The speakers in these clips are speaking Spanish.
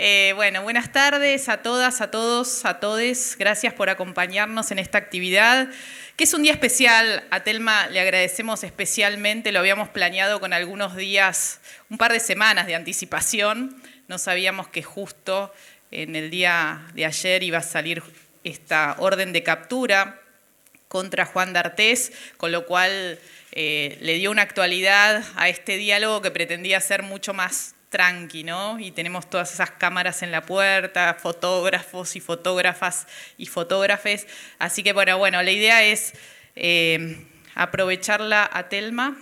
Eh, bueno, buenas tardes a todas, a todos, a todes. Gracias por acompañarnos en esta actividad, que es un día especial. A Telma le agradecemos especialmente, lo habíamos planeado con algunos días, un par de semanas de anticipación. No sabíamos que justo en el día de ayer iba a salir esta orden de captura contra Juan D'Artés, con lo cual eh, le dio una actualidad a este diálogo que pretendía ser mucho más tranqui, ¿no? Y tenemos todas esas cámaras en la puerta, fotógrafos y fotógrafas y fotógrafes. Así que, bueno, bueno, la idea es eh, aprovecharla a Telma,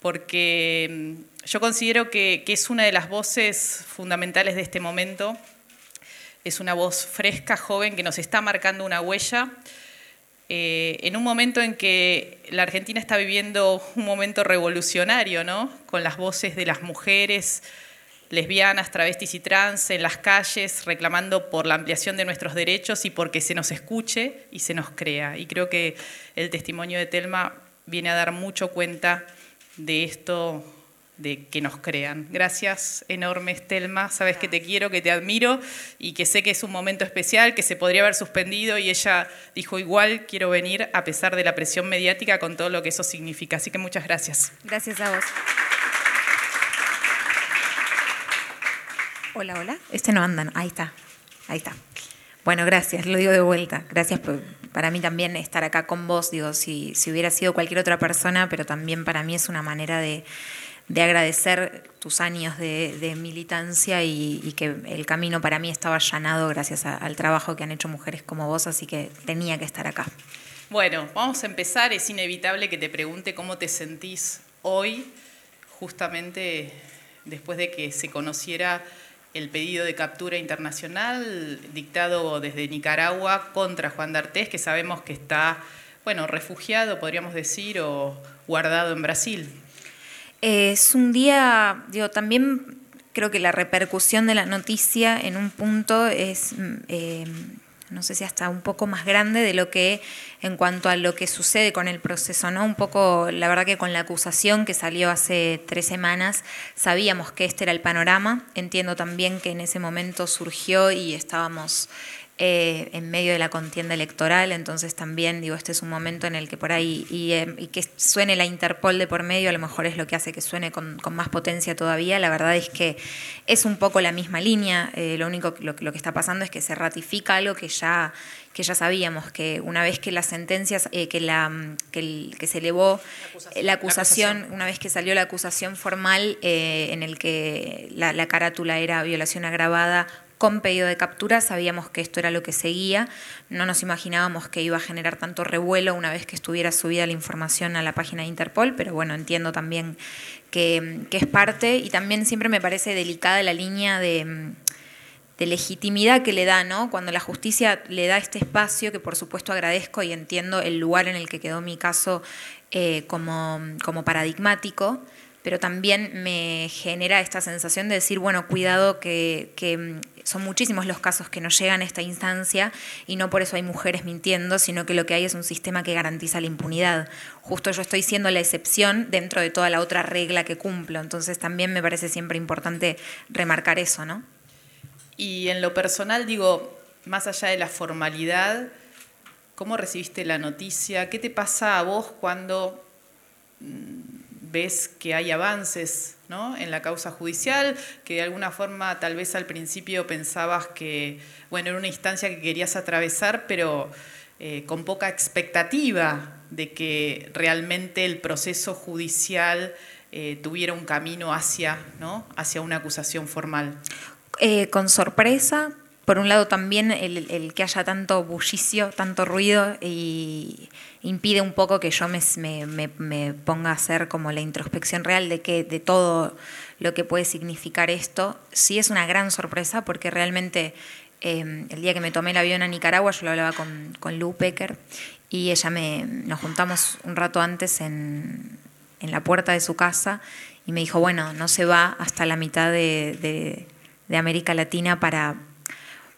porque mm, yo considero que, es una de las voces fundamentales de este momento. Es una voz fresca, joven, que nos está marcando una huella eh, en un momento en que la Argentina está viviendo un momento revolucionario, ¿no? Con las voces de las mujeres lesbianas, travestis y trans en las calles reclamando por la ampliación de nuestros derechos y porque se nos escuche y se nos crea. Y creo que el testimonio de Telma viene a dar mucho cuenta de esto de que nos crean. Gracias enorme, Estelma. Sabes que te quiero, que te admiro y que sé que es un momento especial, que se podría haber suspendido y ella dijo igual quiero venir a pesar de la presión mediática con todo lo que eso significa. Así que muchas gracias. Gracias a vos. Hola, hola. Este no andan. Ahí está. Ahí está. Bueno, gracias, lo digo de vuelta. Gracias para mí también estar acá con vos. Digo, si, si hubiera sido cualquier otra persona, pero también para mí es una manera de, de agradecer tus años de, militancia y, que el camino para mí estaba allanado gracias al trabajo que han hecho mujeres como vos, así que tenía que estar acá. Bueno, vamos a empezar. Es inevitable que te pregunte cómo te sentís hoy, justamente después de que se conociera el pedido de captura internacional dictado desde Nicaragua contra Juan D'Artés, que sabemos que está, bueno, refugiado, podríamos decir, o guardado en Brasil. Es un día, digo, también creo que la repercusión de la noticia en un punto es, mm, eh, no sé si hasta un poco más grande de lo que en cuanto a lo que sucede con el proceso, ¿no? Un poco, la verdad que con la acusación que salió hace tres semanas, sabíamos que este era el panorama. Entiendo también que en ese momento surgió y estábamos eh, en medio de la contienda electoral, entonces también digo, este es un momento en el que por ahí, y, eh, que suene la Interpol de por medio, a lo mejor es lo que hace que suene con, más potencia todavía, la verdad es que es un poco la misma línea, eh, lo único lo, lo, que está pasando es que se ratifica algo que ya que ya sabíamos que una vez que las sentencias, que, la, que, se elevó la acusación, una vez que salió la acusación formal en el que la, la carátula era violación agravada con pedido de captura, sabíamos que esto era lo que seguía, no nos imaginábamos que iba a generar tanto revuelo una vez que estuviera subida la información a la página de Interpol, pero bueno, entiendo también que, es parte y también siempre me parece delicada la línea de, legitimidad que le da, ¿no? Cuando la justicia le da este espacio, que por supuesto agradezco y entiendo el lugar en el que quedó mi caso eh, como, como paradigmático, pero también me genera esta sensación de decir, bueno, cuidado que, que son muchísimos los casos que nos llegan a esta instancia y no por eso hay mujeres mintiendo, sino que lo que hay es un sistema que garantiza la impunidad. Justo yo estoy siendo la excepción dentro de toda la otra regla que cumplo, entonces también me parece siempre importante remarcar eso, ¿no? Y en lo personal, digo, más allá de la formalidad, ¿cómo recibiste la noticia? ¿Qué te pasa a vos cuando mm, ves que hay avances en la causa judicial, que de alguna forma tal vez al principio pensabas que, bueno, era una instancia que querías atravesar, pero eh, con poca expectativa de que realmente el proceso judicial eh, tuviera un camino hacia, ¿no? hacia una acusación formal. Eh, con sorpresa, por un lado también el, que haya tanto bullicio, tanto ruido y impide un poco que yo me, ponga a hacer como la introspección real de, que, de todo lo que puede significar esto. Sí es una gran sorpresa porque realmente em, el día que me tomé el avión a Nicaragua yo lo hablaba con, con Lou Becker y ella me, nos juntamos un rato antes en, la puerta de su casa y me dijo, bueno, no se va hasta la mitad de América Latina para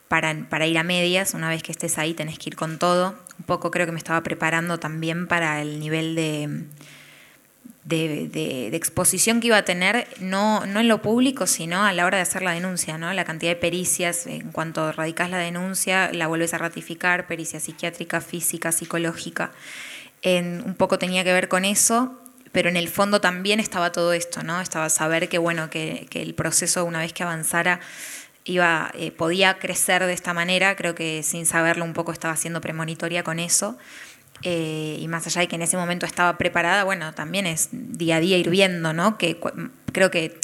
para, ir a medias, una vez que estés ahí tenés que ir con todo. Un poco creo que me estaba preparando también para el nivel de, de, exposición que iba a tener, no, no en lo público, sino a la hora de hacer la denuncia, ¿no? La cantidad de pericias, en cuanto radicas la denuncia, la vuelves a ratificar, pericia psiquiátrica, física, psicológica. En, un poco tenía que ver con eso, pero en el fondo también estaba todo esto, ¿no? Estaba saber que, bueno, que, el proceso, una vez que avanzara, iba, eh, podía crecer de esta manera, creo que sin saberlo un poco estaba siendo premonitoria con eso. Eh, y más allá de que en ese momento estaba preparada, bueno, también es día a día ir viendo, ¿no? Que creo que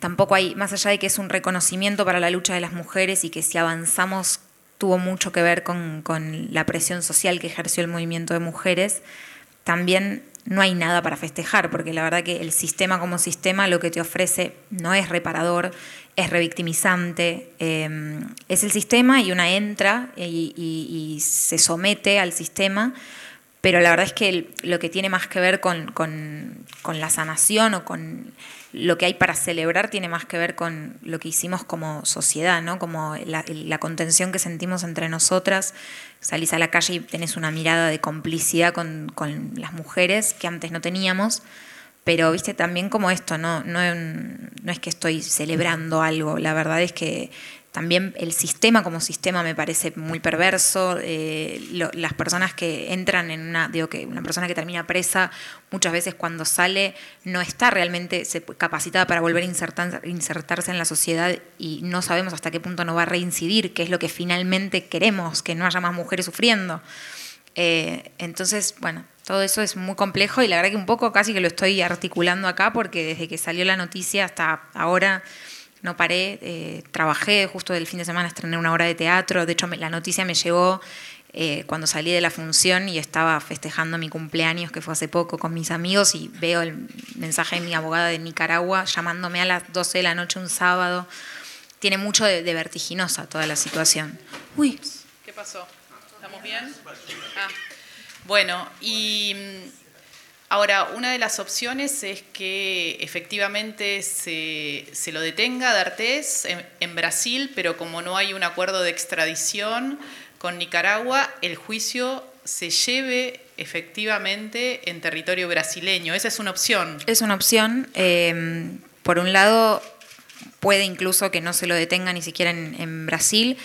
tampoco hay, más allá de que es un reconocimiento para la lucha de las mujeres y que si avanzamos tuvo mucho que ver con, con la presión social que ejerció el movimiento de mujeres, también no hay nada para festejar, porque la verdad que el sistema como sistema lo que te ofrece no es reparador, es revictimizante, eh, es el sistema y una entra y, se somete al sistema, pero la verdad es que lo que tiene más que ver con, la sanación o con lo que hay para celebrar tiene más que ver con lo que hicimos como sociedad, ¿no? como la, la contención que sentimos entre nosotras, salís a la calle y tenés una mirada de complicidad con, con las mujeres que antes no teníamos. Pero, viste, también como esto, no, no, es que estoy celebrando algo, la verdad es que también el sistema como sistema me parece muy perverso. Eh, las personas que entran en una, digo que una persona que termina presa, muchas veces cuando sale no está realmente capacitada para volver a insertarse en la sociedad y no sabemos hasta qué punto no va a reincidir, qué es lo que finalmente queremos, que no haya más mujeres sufriendo. Eh, entonces, bueno, todo eso es muy complejo y la verdad que un poco casi que lo estoy articulando acá porque desde que salió la noticia hasta ahora no paré, eh, trabajé, justo del fin de semana estrené una hora de teatro, de hecho la noticia me llegó eh, cuando salí de la función y estaba festejando mi cumpleaños, que fue hace poco, con mis amigos y veo el mensaje de mi abogada de Nicaragua llamándome a las 12 de la noche un sábado. Tiene mucho de, de vertiginosa toda la situación. Uy. ¿Qué pasó? ¿Estamos bien? Ah. Bueno, y mm, ahora una de las opciones es que efectivamente se, lo detenga D'Artés en, en, Brasil, pero como no hay un acuerdo de extradición con Nicaragua, el juicio se lleve efectivamente en territorio brasileño. Esa es una opción. Es una opción. Eh, por un lado, puede incluso que no se lo detenga ni siquiera en, Brasil.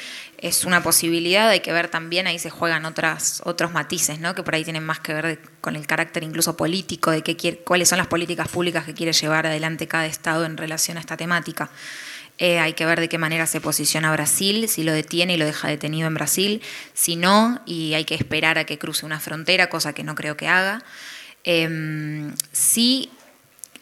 Es una posibilidad, hay que ver también, ahí se juegan otros matices, ¿no? que por ahí tienen más que ver con el carácter incluso político, de qué quiere, cuáles son las políticas públicas que quiere llevar adelante cada Estado en relación a esta temática. Eh, hay que ver de qué manera se posiciona Brasil, si lo detiene y lo deja detenido en Brasil, si no, y hay que esperar a que cruce una frontera, cosa que no creo que haga. Eh, sí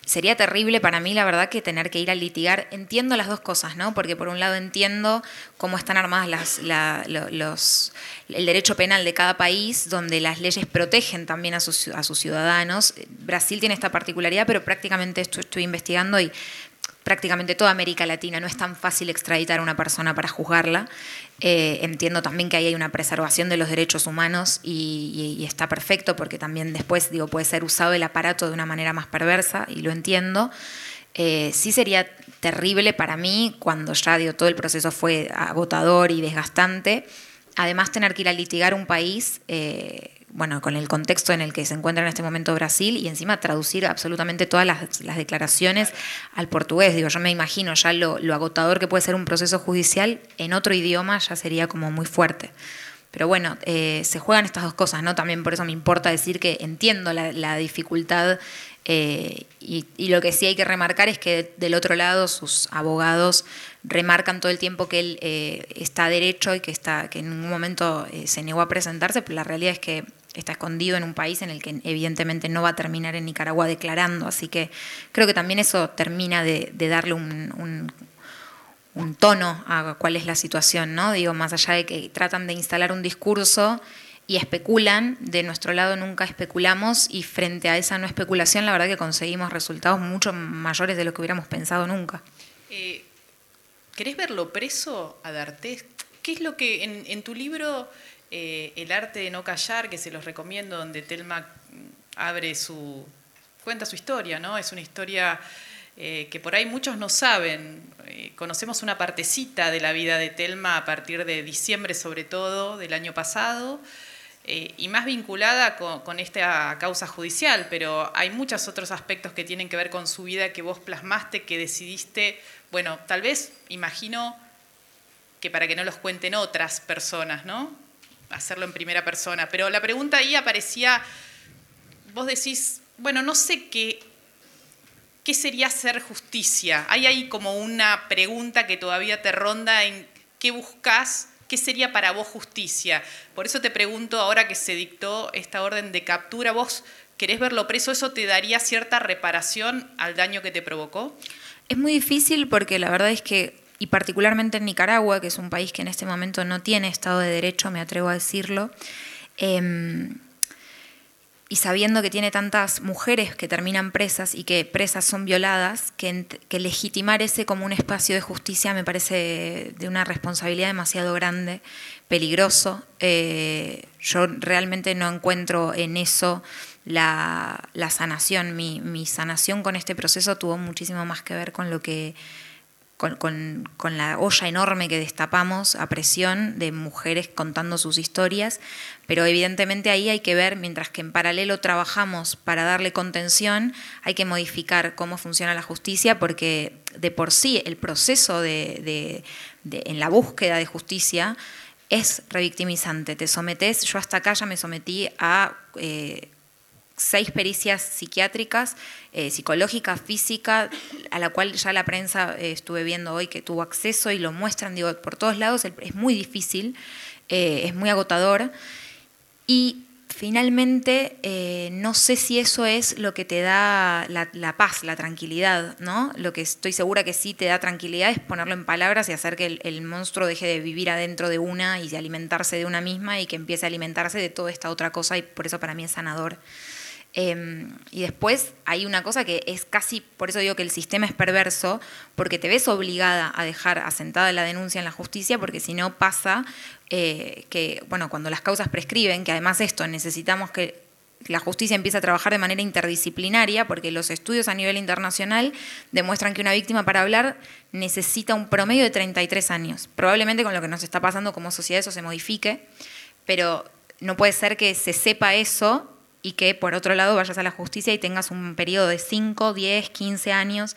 sería terrible para mí, la verdad, que tener que ir a litigar. Entiendo las dos cosas, ¿no? Porque por un lado entiendo cómo están armadas las, los, el derecho penal de cada país, donde las leyes protegen también a sus, a sus ciudadanos. Brasil tiene esta particularidad, pero prácticamente esto estoy investigando y prácticamente toda América Latina no es tan fácil extraditar a una persona para juzgarla. Eh, entiendo también que ahí hay una preservación de los derechos humanos y, está perfecto porque también después digo, puede ser usado el aparato de una manera más perversa y lo entiendo. Eh, sí sería terrible para mí cuando ya digo, todo el proceso fue agotador y desgastante, además tener que ir a litigar un país. Eh, bueno, con el contexto en el que se encuentra en este momento Brasil y encima traducir absolutamente todas las, declaraciones al portugués. Digo, yo me imagino ya lo, agotador que puede ser un proceso judicial en otro idioma ya sería como muy fuerte. Pero bueno, eh, se juegan estas dos cosas, ¿no? También por eso me importa decir que entiendo la, dificultad eh, y, lo que sí hay que remarcar es que del otro lado sus abogados remarcan todo el tiempo que él eh, está derecho y que, está, que en un momento se negó a presentarse, pero la realidad es que está escondido en un país en el que evidentemente no va a terminar en Nicaragua declarando. Así que creo que también eso termina de, darle un, tono a cuál es la situación, ¿no? Digo, más allá de que tratan de instalar un discurso y especulan, de nuestro lado nunca especulamos y frente a esa no especulación la verdad que conseguimos resultados mucho mayores de lo que hubiéramos pensado nunca. Eh, ¿Querés verlo preso a D'Artés? ¿Qué es lo que en tu libro eh, el arte de no callar, que se los recomiendo, donde Telma abre su. cuenta su historia, ¿no? Es una historia eh, que por ahí muchos no saben. Eh, conocemos una partecita de la vida de Telma a partir de diciembre, sobre todo, del año pasado. y más vinculada con, esta causa judicial, pero hay muchos otros aspectos que tienen que ver con su vida que vos plasmaste, que decidiste, bueno, tal vez, imagino que para que no los cuenten otras personas, ¿no? Hacerlo en primera persona. Pero la pregunta ahí aparecía, vos decís, bueno, no sé qué, qué sería hacer justicia. Hay ahí como una pregunta que todavía te ronda en qué buscas ¿Qué sería para vos justicia? Por eso te pregunto, ahora que se dictó esta orden de captura, ¿vos querés verlo preso? ¿Eso te daría cierta reparación al daño que te provocó? Es muy difícil porque la verdad es que, y particularmente en Nicaragua, que es un país que en este momento no tiene Estado de Derecho, me atrevo a decirlo, eh, y sabiendo que tiene tantas mujeres que terminan presas y que presas son violadas, que, legitimar ese como un espacio de justicia me parece de una responsabilidad demasiado grande, peligroso. Eh, yo realmente no encuentro en eso la, sanación. mi sanación con este proceso tuvo muchísimo más que ver con lo que con, la olla enorme que destapamos a presión de mujeres contando sus historias, pero evidentemente ahí hay que ver, mientras que en paralelo trabajamos para darle contención, hay que modificar cómo funciona la justicia, porque de por sí el proceso de, en la búsqueda de justicia es revictimizante. Te sometes, yo hasta acá ya me sometí a... Eh, seis pericias psiquiátricas, eh, psicológica, física, a la cual ya la prensa eh, estuve viendo hoy que tuvo acceso y lo muestran, digo, por todos lados, es muy difícil, eh, es muy agotador. Y finalmente, no sé si eso es lo que te da la, paz, la tranquilidad, ¿no? Lo que estoy segura que sí te da tranquilidad es ponerlo en palabras y hacer que el, el monstruo deje de vivir adentro de una y de alimentarse de una misma y que empiece a alimentarse de toda esta otra cosa y por eso para mí es sanador. Em, y después hay una cosa que es casi, por eso digo que el sistema es perverso, porque te ves obligada a dejar asentada la denuncia en la justicia, porque si no pasa eh, que, bueno, cuando las causas prescriben, que además esto necesitamos que la justicia empiece a trabajar de manera interdisciplinaria, porque los estudios a nivel internacional demuestran que una víctima para hablar necesita un promedio de 33 años. Probablemente con lo que nos está pasando como sociedad eso se modifique, pero no puede ser que se sepa eso y que por otro lado vayas a la justicia y tengas un periodo de 5, 10, 15 años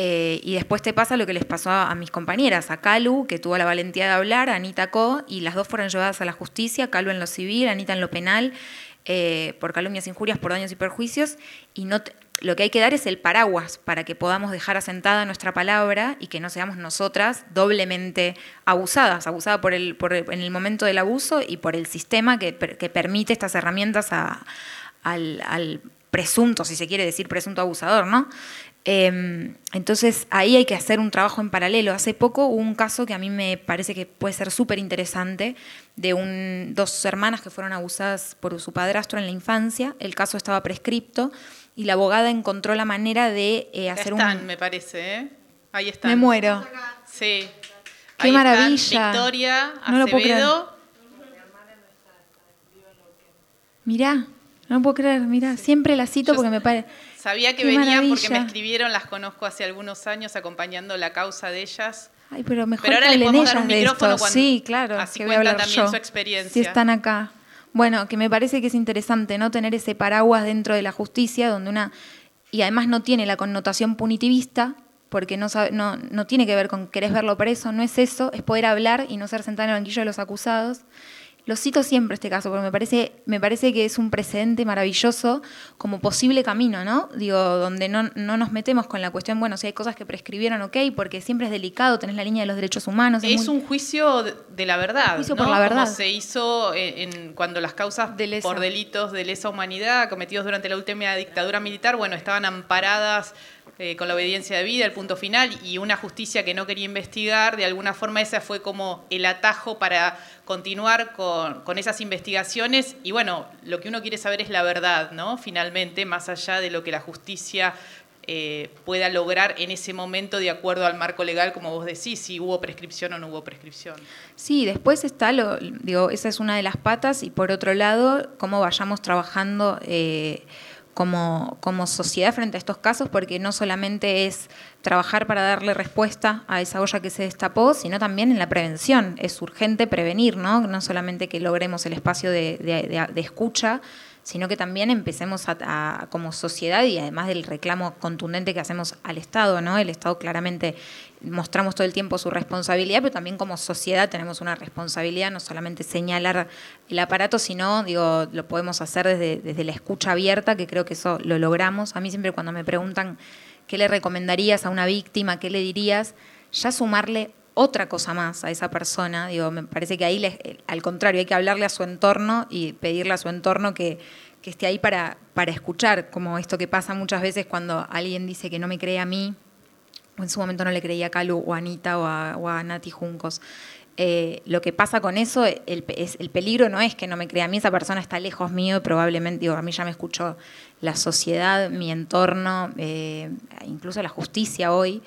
eh, y después te pasa lo que les pasó a, mis compañeras, a Calu, que tuvo la valentía de hablar, a Anita Co, y las dos fueron llevadas a la justicia, Calu en lo civil, Anita en lo penal, eh, por calumnias, injurias, por daños y perjuicios, y no lo que hay que dar es el paraguas para que podamos dejar asentada nuestra palabra y que no seamos nosotras doblemente abusadas, abusadas por el, por en el momento del abuso y por el sistema que, que permite estas herramientas a, al, presunto, si se quiere decir presunto abusador, ¿no? Em, entonces ahí hay que hacer un trabajo en paralelo. Hace poco hubo un caso que a mí me parece que puede ser súper interesante de un, dos hermanas que fueron abusadas por su padrastro en la infancia. El caso estaba prescripto y la abogada encontró la manera de eh, hacer están, me parece, ¿eh? Ahí están. Me muero. Sí. Qué maravilla. Victoria, Acevedo. No Mirá. No puedo creer, mira, siempre la cito porque me parece. Sabía que venían porque me escribieron, las conozco hace algunos años acompañando la causa de ellas. Ay, pero mejor pero ahora les podemos dar un micrófono cuando, Sí, claro, así que voy a hablar también su experiencia. Si están acá. Bueno, que me parece que es interesante no tener ese paraguas dentro de la justicia donde una y además no tiene la connotación punitivista porque no, sabe, no, no tiene que ver con querés verlo preso, no es eso, es poder hablar y no ser sentado en el banquillo de los acusados lo cito siempre este caso, porque me parece, me parece que es un precedente maravilloso como posible camino, ¿no? Digo, donde no, nos metemos con la cuestión, bueno, si hay cosas que prescribieron, ok, porque siempre es delicado, tenés la línea de los derechos humanos. Es, un juicio de la verdad. juicio por la verdad. Como se hizo en, cuando las causas por delitos de lesa humanidad cometidos durante la última dictadura militar, bueno, estaban amparadas eh, con la obediencia de vida, el punto final, y una justicia que no quería investigar, de alguna forma esa fue como el atajo para continuar con, esas investigaciones. Y bueno, lo que uno quiere saber es la verdad, ¿no? Finalmente, más allá de lo que la justicia eh, pueda lograr en ese momento de acuerdo al marco legal, como vos decís, si hubo prescripción o no hubo prescripción. Sí, después está, lo, digo, esa es una de las patas, y por otro lado, cómo vayamos trabajando. Eh, como, como sociedad frente a estos casos, porque no solamente es trabajar para darle respuesta a esa olla que se destapó, sino también en la prevención. Es urgente prevenir, ¿no? No solamente que logremos el espacio de, de escucha, sino que también empecemos a, como sociedad y además del reclamo contundente que hacemos al Estado, ¿no? El Estado claramente mostramos todo el tiempo su responsabilidad, pero también como sociedad tenemos una responsabilidad, no solamente señalar el aparato, sino, digo, lo podemos hacer desde, desde la escucha abierta, que creo que eso lo logramos. A mí siempre cuando me preguntan qué le recomendarías a una víctima, qué le dirías, ya sumarle otra cosa más a esa persona. Digo, me parece que ahí, eh, al contrario, hay que hablarle a su entorno y pedirle a su entorno que, esté ahí para, para escuchar, como esto que pasa muchas veces cuando alguien dice que no me cree a mí, en su momento no le creía a Calu o a Anita o a, Nati Juncos. Eh, lo que pasa con eso, el, es, el peligro no es que no me crea a mí, esa persona está lejos mío y probablemente, digo, a mí ya me escuchó la sociedad, mi entorno, eh, incluso la justicia hoy,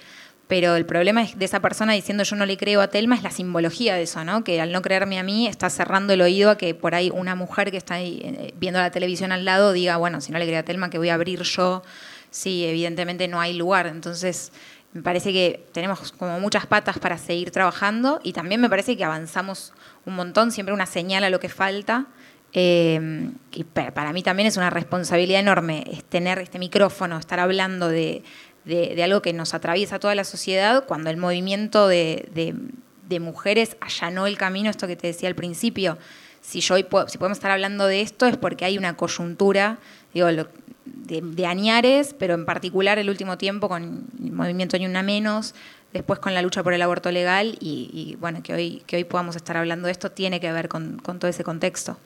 pero el problema de esa persona diciendo yo no le creo a Telma es la simbología de eso, ¿no? Que al no creerme a mí está cerrando el oído a que por ahí una mujer que está ahí, eh, viendo la televisión al lado diga, bueno, si no le creo a Telma, que voy a abrir yo? Sí, evidentemente no hay lugar. Entonces, me parece que tenemos como muchas patas para seguir trabajando y también me parece que avanzamos un montón, siempre una señal a lo que falta. Eh, y para mí también es una responsabilidad enorme es tener este micrófono, estar hablando de, de, algo que nos atraviesa toda la sociedad, cuando el movimiento de, mujeres allanó el camino, esto que te decía al principio, si, yo si podemos estar hablando de esto es porque hay una coyuntura, digo, de, añares, pero en particular el último tiempo con el movimiento Ni Una Menos, después con la lucha por el aborto legal y, bueno, que hoy, que hoy podamos estar hablando de esto tiene que ver con todo ese contexto.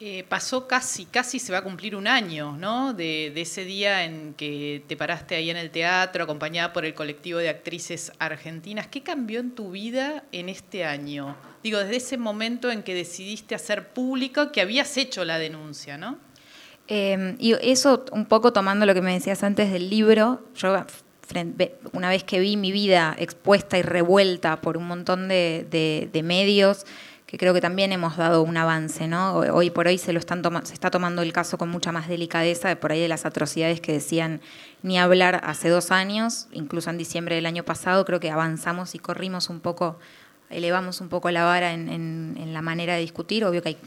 Eh, pasó casi, casi se va a cumplir un año, ¿no? De, ese día en que te paraste ahí en el teatro, acompañada por el colectivo de actrices argentinas. ¿Qué cambió en tu vida en este año? Digo, desde ese momento en que decidiste hacer público que habías hecho la denuncia, ¿no? Em, y eso, un poco tomando lo que me decías antes del libro, yo una vez que vi mi vida expuesta y revuelta por un montón de medios, que creo que también hemos dado un avance, ¿no? Hoy por hoy se lo están se está tomando el caso con mucha más delicadeza, por ahí de las atrocidades que decían ni hablar hace dos años, incluso en diciembre del año pasado, creo que avanzamos y corrimos un poco, elevamos un poco la vara en, la manera de discutir, obvio que hay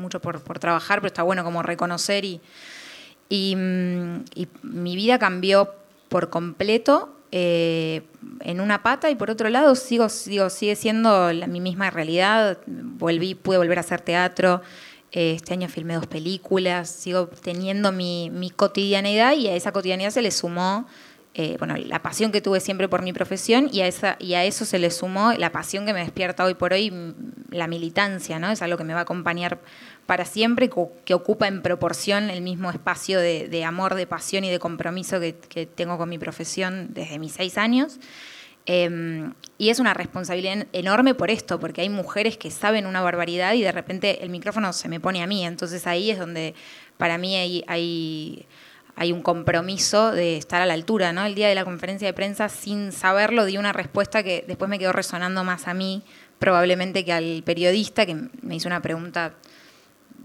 mucho por, trabajar, pero está bueno como reconocer y, y mi vida cambió por completo eh, en una pata y por otro lado sigo, sigo sigue siendo la, mi misma realidad. Volví, pude volver a hacer teatro. Eh, este año filmé dos películas, sigo teniendo mi, mi, cotidianidad y a esa cotidianidad se le sumó eh, bueno, la pasión que tuve siempre por mi profesión y a, esa, y a eso se le sumó la pasión que me despierta hoy por hoy, la militancia, ¿no? Es algo que me va a acompañar para siempre, que ocupa en proporción el mismo espacio de, amor, de pasión y de compromiso que, tengo con mi profesión desde mis seis años. Em, y es una responsabilidad enorme por esto, porque hay mujeres que saben una barbaridad y de repente el micrófono se me pone a mí. Entonces ahí es donde para mí hay, hay, hay un compromiso de estar a la altura. ¿no? El día de la conferencia de prensa, sin saberlo, di una respuesta que después me quedó resonando más a mí, probablemente que al periodista, que me hizo una pregunta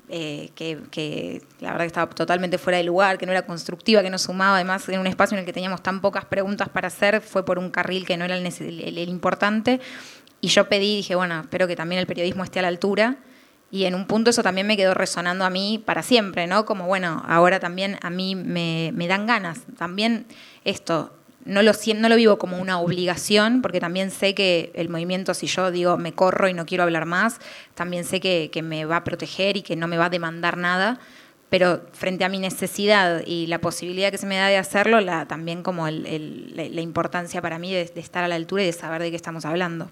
eh, que, la verdad que estaba totalmente fuera de lugar, que no era constructiva, que no sumaba, además en un espacio en el que teníamos tan pocas preguntas para hacer, fue por un carril que no era el, importante. Y yo pedí, dije, bueno, espero que también el periodismo esté a la altura. Y en un punto eso también me quedó resonando a mí para siempre, ¿no? Como, bueno, ahora también a mí me, me dan ganas. También esto, no lo, no lo vivo como una obligación, porque también sé que el movimiento, si yo digo me corro y no quiero hablar más, también sé que, me va a proteger y que no me va a demandar nada, pero frente a mi necesidad y la posibilidad que se me da de hacerlo, la, también como la, importancia para mí de estar a la altura y de saber de qué estamos hablando.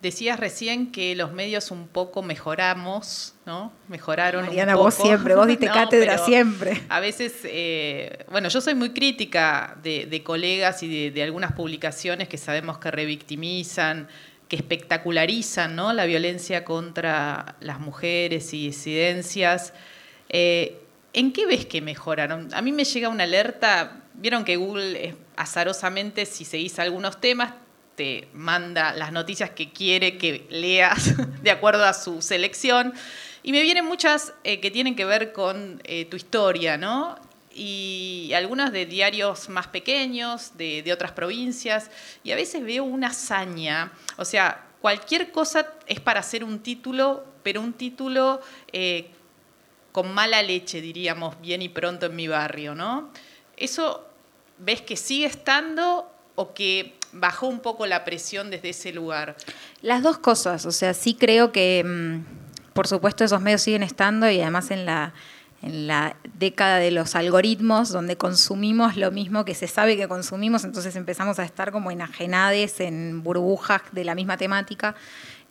Decías recién que los medios un poco mejoramos, ¿no? Mejoraron Mariana, vos siempre, vos diste cátedra siempre. A veces, eh, bueno, yo soy muy crítica de, colegas y de, algunas publicaciones que sabemos que revictimizan, que espectacularizan, ¿no? La violencia contra las mujeres y disidencias. Eh, ¿En qué ves que mejoraron? A mí me llega una alerta, vieron que Google azarosamente, si seguís algunos temas, te manda las noticias que quiere que leas de acuerdo a su selección. Y me vienen muchas eh, que tienen que ver con eh, tu historia, ¿no? y algunos de diarios más pequeños, de, otras provincias, y a veces veo una hazaña, o sea, cualquier cosa es para hacer un título, pero un título eh, con mala leche, diríamos, bien y pronto en mi barrio, ¿no? ¿Eso ves que sigue estando o que bajó un poco la presión desde ese lugar? Las dos cosas, o sea, sí creo que, mm, por supuesto, esos medios siguen estando y además en la, en la década de los algoritmos, donde consumimos lo mismo que se sabe que consumimos, entonces empezamos a estar como enajenades en burbujas de la misma temática.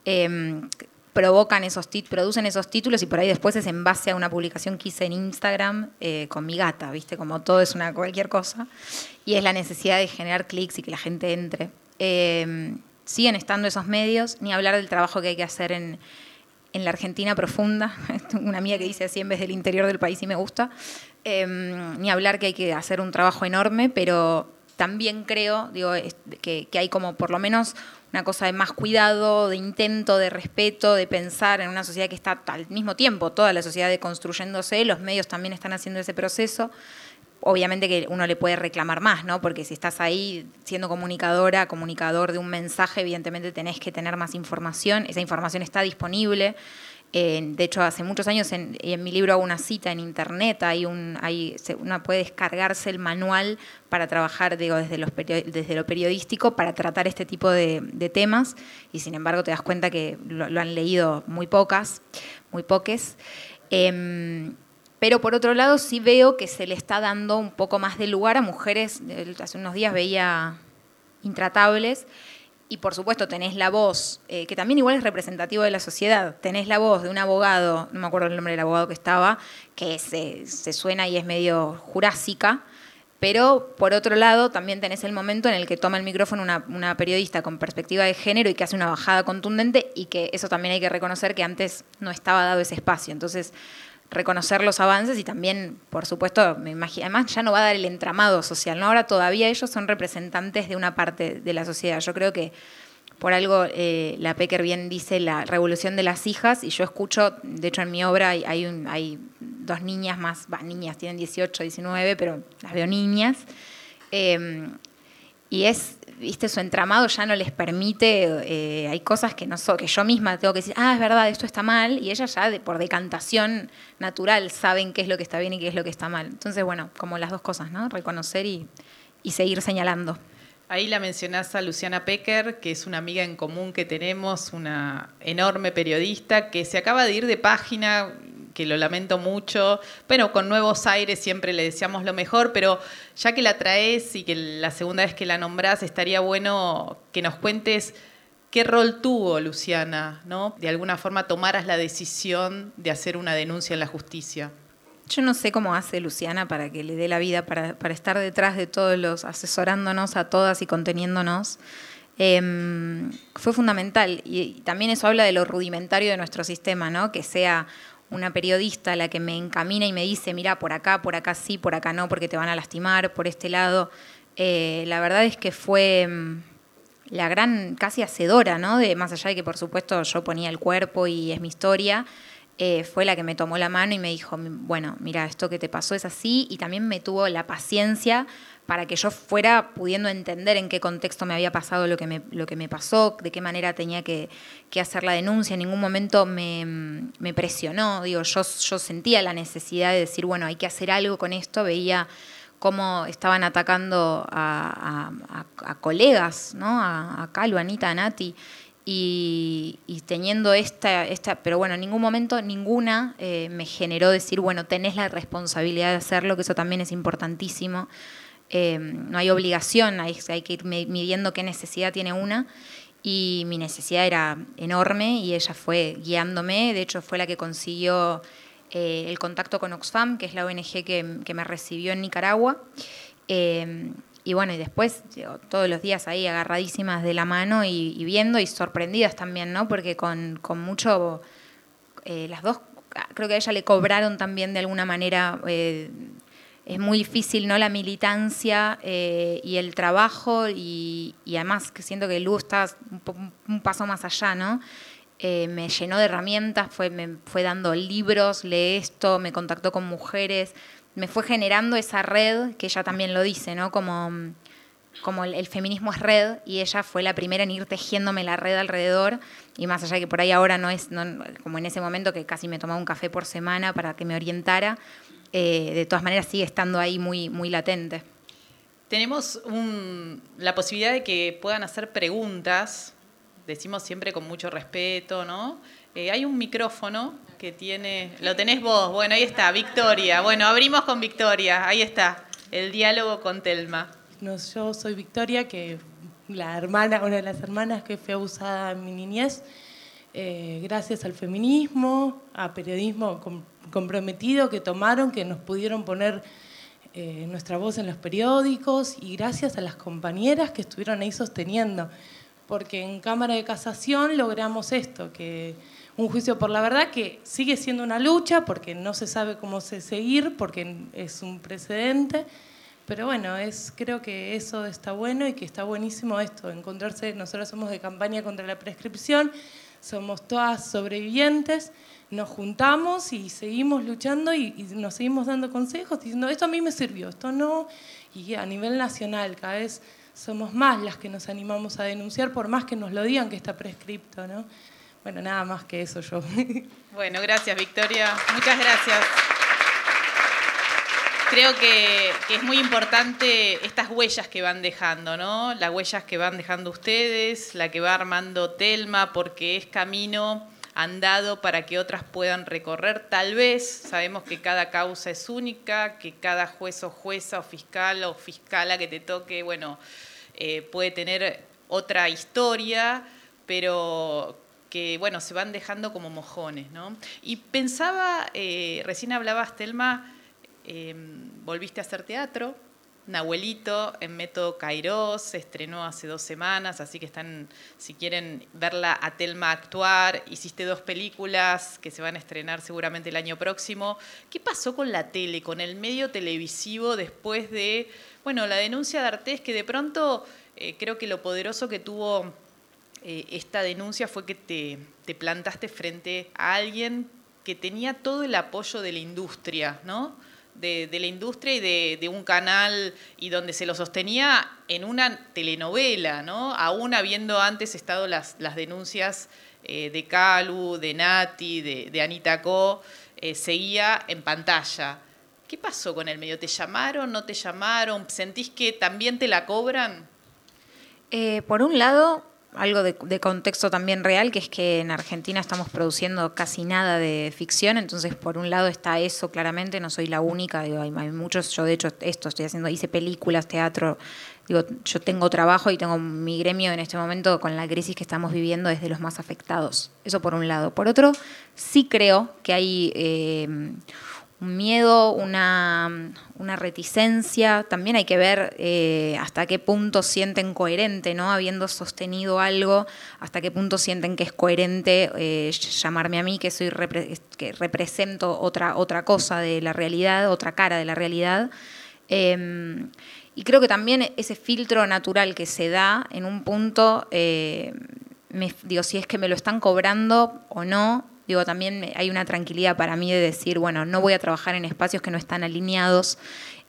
Em, provocan esos producen esos títulos y por ahí después es en base a una publicación que hice en Instagram eh, con mi gata, ¿viste? Como todo es una cualquier cosa. Y es la necesidad de generar clics y que la gente entre. Em, siguen estando esos medios, ni hablar del trabajo que hay que hacer en, en la Argentina profunda, una mía que dice así en vez del interior del país y me gusta, em, ni hablar que hay que hacer un trabajo enorme, pero también creo digo, que, que, hay como por lo menos una cosa de más cuidado, de intento, de respeto, de pensar en una sociedad que está al mismo tiempo, toda la sociedad construyéndose, los medios también están haciendo ese proceso. Obviamente que uno le puede reclamar más, ¿no? Porque si estás ahí siendo comunicadora, comunicador de un mensaje, evidentemente tenés que tener más información. Esa información está disponible de hecho, hace muchos años en, mi libro hago una cita en internet, hay un, uno puede descargarse el manual para trabajar digo, desde, los desde lo periodístico para tratar este tipo de, temas y sin embargo te das cuenta que lo, han leído muy pocas, muy poques. Em, pero por otro lado sí veo que se le está dando un poco más de lugar a mujeres, hace unos días veía intratables, y por supuesto tenés la voz, eh, que también igual es representativo de la sociedad, tenés la voz de un abogado, no me acuerdo el nombre del abogado que estaba, que se, suena y es medio jurásica, pero por otro lado también tenés el momento en el que toma el micrófono una, una, periodista con perspectiva de género y que hace una bajada contundente y que eso también hay que reconocer que antes no estaba dado ese espacio. Entonces reconocer los avances y también, por supuesto, me imagino, además ya no va a dar el entramado social, ¿no? Ahora todavía ellos son representantes de una parte de la sociedad. Yo creo que por algo eh, la Pecker bien dice la revolución de las hijas y yo escucho, de hecho en mi obra hay, hay, dos niñas más, niñas tienen 18, 19, pero las veo niñas. Eh, y es, viste, su entramado ya no les permite, eh, hay cosas que, no que yo misma tengo que decir, ah, es verdad, esto está mal, y ellas ya por decantación natural saben qué es lo que está bien y qué es lo que está mal. Entonces, bueno, como las dos cosas, ¿no? Reconocer y, y seguir señalando. Ahí la mencionás a Luciana Pecker, que es una amiga en común que tenemos, una enorme periodista que se acaba de ir de página, que lo lamento mucho. Bueno, con Nuevos Aires siempre le deseamos lo mejor, pero ya que la traes y que la segunda vez que la nombrás, estaría bueno que nos cuentes qué rol tuvo Luciana, ¿no? De alguna forma tomaras la decisión de hacer una denuncia en la justicia. Yo no sé cómo hace Luciana para que le dé la vida, para, estar detrás de todos los, asesorándonos a todas y conteniéndonos. Em, fue fundamental y, también eso habla de lo rudimentario de nuestro sistema, ¿no? Que sea una periodista la que me encamina y me dice, mira, por acá, por acá sí, por acá no, porque te van a lastimar, por este lado. Eh, la verdad es que fue mm, la gran, casi hacedora, ¿no? De, más allá de que por supuesto yo ponía el cuerpo y es mi historia, eh, fue la que me tomó la mano y me dijo, bueno, mira, esto que te pasó es así, y también me tuvo la paciencia para que yo fuera pudiendo entender en qué contexto me había pasado lo que me, lo que me pasó, de qué manera tenía que, hacer la denuncia. En ningún momento me, presionó, digo, yo, yo sentía la necesidad de decir, bueno, hay que hacer algo con esto, veía cómo estaban atacando a, colegas, ¿no? A, a a Anita, a Nati, y, teniendo esta, esta, pero bueno, en ningún momento ninguna eh, me generó decir, bueno, tenés la responsabilidad de hacerlo, que eso también es importantísimo. Eh, no hay obligación, hay, que ir midiendo qué necesidad tiene una. Y mi necesidad era enorme y ella fue guiándome. De hecho, fue la que consiguió eh, el contacto con Oxfam, que es la ONG que, me recibió en Nicaragua. Eh, y bueno, y después todos los días ahí agarradísimas de la mano y, viendo y sorprendidas también, ¿no? Porque con, con mucho, las dos, creo que a ella le cobraron también de alguna manera es muy difícil, ¿no? La militancia eh, y el trabajo y, además que siento que Luz está un, paso más allá, ¿no? Eh, me llenó de herramientas, fue, me fue dando libros, lee esto, me contactó con mujeres, me fue generando esa red, que ella también lo dice, ¿no? Como, como el, feminismo es red, y ella fue la primera en ir tejiéndome la red alrededor, y más allá de que por ahí ahora no es, como en ese momento que casi me tomaba un café por semana para que me orientara, eh, de todas maneras sigue estando ahí muy, muy latente. Tenemos la posibilidad de que puedan hacer preguntas, decimos siempre con mucho respeto, ¿no? Eh, hay un micrófono que tiene, lo tenés vos, bueno, ahí está, Victoria. Bueno, abrimos con Victoria, ahí está, el diálogo con Telma. No, yo soy Victoria, que la hermana, una de las hermanas que fue abusada en mi niñez, eh, gracias al feminismo, a periodismo comprometido que tomaron, que nos pudieron poner eh, nuestra voz en los periódicos y gracias a las compañeras que estuvieron ahí sosteniendo, porque en Cámara de Casación logramos esto, que un juicio por la verdad que sigue siendo una lucha porque no se sabe cómo se seguir, porque es un precedente, pero bueno, es, creo que eso está bueno y que está buenísimo esto, encontrarse, nosotros somos de campaña contra la prescripción, somos todas sobrevivientes, nos juntamos y seguimos luchando y, nos seguimos dando consejos, diciendo, esto a mí me sirvió, esto no, y a nivel nacional cada vez somos más las que nos animamos a denunciar, por más que nos lo digan que está prescripto, ¿no? Bueno, nada más que eso yo. Bueno, gracias Victoria. Muchas gracias. Creo que, es muy importante estas huellas que van dejando, ¿no? Las huellas que van dejando ustedes, la que va armando Telma, porque es camino andado para que otras puedan recorrer. Tal vez sabemos que cada causa es única, que cada juez o jueza o fiscal o fiscala que te toque, bueno, eh, puede tener otra historia, pero que bueno, se van dejando como mojones, ¿no? Y pensaba, eh, recién hablabas, Telma, em, volviste a hacer teatro, Nahuelito en Método Kairos se estrenó hace dos semanas, así que están, si quieren verla a Telma actuar, hiciste dos películas que se van a estrenar seguramente el año próximo. ¿Qué pasó con la tele, con el medio televisivo después de, bueno, la denuncia de Artés, que de pronto eh, creo que lo poderoso que tuvo eh, esta denuncia fue que te, plantaste frente a alguien que tenía todo el apoyo de la industria, ¿no? De, la industria y de, un canal y donde se lo sostenía en una telenovela, ¿no? Aún habiendo antes estado las, las denuncias eh, de Calu, de Nati, de, Anita Co, eh, seguía en pantalla. ¿Qué pasó con el medio? ¿Te llamaron? ¿No te llamaron? ¿Sentís que también te la cobran? por un lado, algo de, contexto también real, que es que en Argentina estamos produciendo casi nada de ficción, entonces por un lado está eso claramente, no soy la única, digo, hay, muchos, yo de hecho esto estoy haciendo, hice películas, teatro, digo, yo tengo trabajo y tengo mi gremio en este momento con la crisis que estamos viviendo desde los más afectados, eso por un lado. Por otro, sí creo que hay... Eh, un miedo, una, reticencia. También hay que ver eh, hasta qué punto sienten coherente, ¿no? Habiendo sostenido algo, hasta qué punto sienten que es coherente eh, llamarme a mí, que soy que represento otra, otra cosa de la realidad, otra cara de la realidad. Em, y creo que también ese filtro natural que se da en un punto, eh, digo, si es que me lo están cobrando o no, Digo, también hay una tranquilidad para mí de decir, bueno, no voy a trabajar en espacios que no están alineados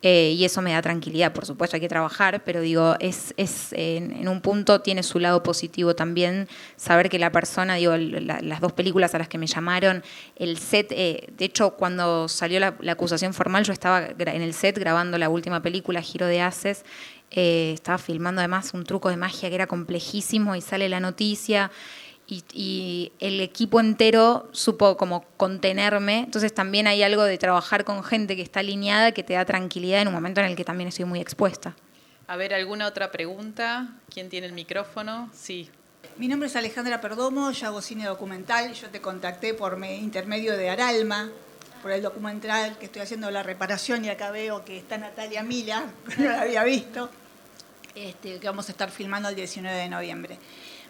eh, y eso me da tranquilidad. Por supuesto, hay que trabajar, pero digo, es, es en, un punto tiene su lado positivo también saber que la persona, digo, las dos películas a las que me llamaron, el set, eh, de hecho, cuando salió la, acusación formal, yo estaba en el set grabando la última película, Giro de Haces. Eh, estaba filmando además un truco de magia que era complejísimo y sale la noticia y, el equipo entero supo como contenerme. Entonces también hay algo de trabajar con gente que está alineada que te da tranquilidad en un momento en el que también estoy muy expuesta. A ver, ¿alguna otra pregunta? ¿Quién tiene el micrófono? Sí. Mi nombre es Alejandra Perdomo, yo hago cine documental. Yo te contacté por intermedio de Aralma, por el documental que estoy haciendo la reparación y acá veo que está Natalia Mila, no la había visto, este, que vamos a estar filmando el 19 de noviembre.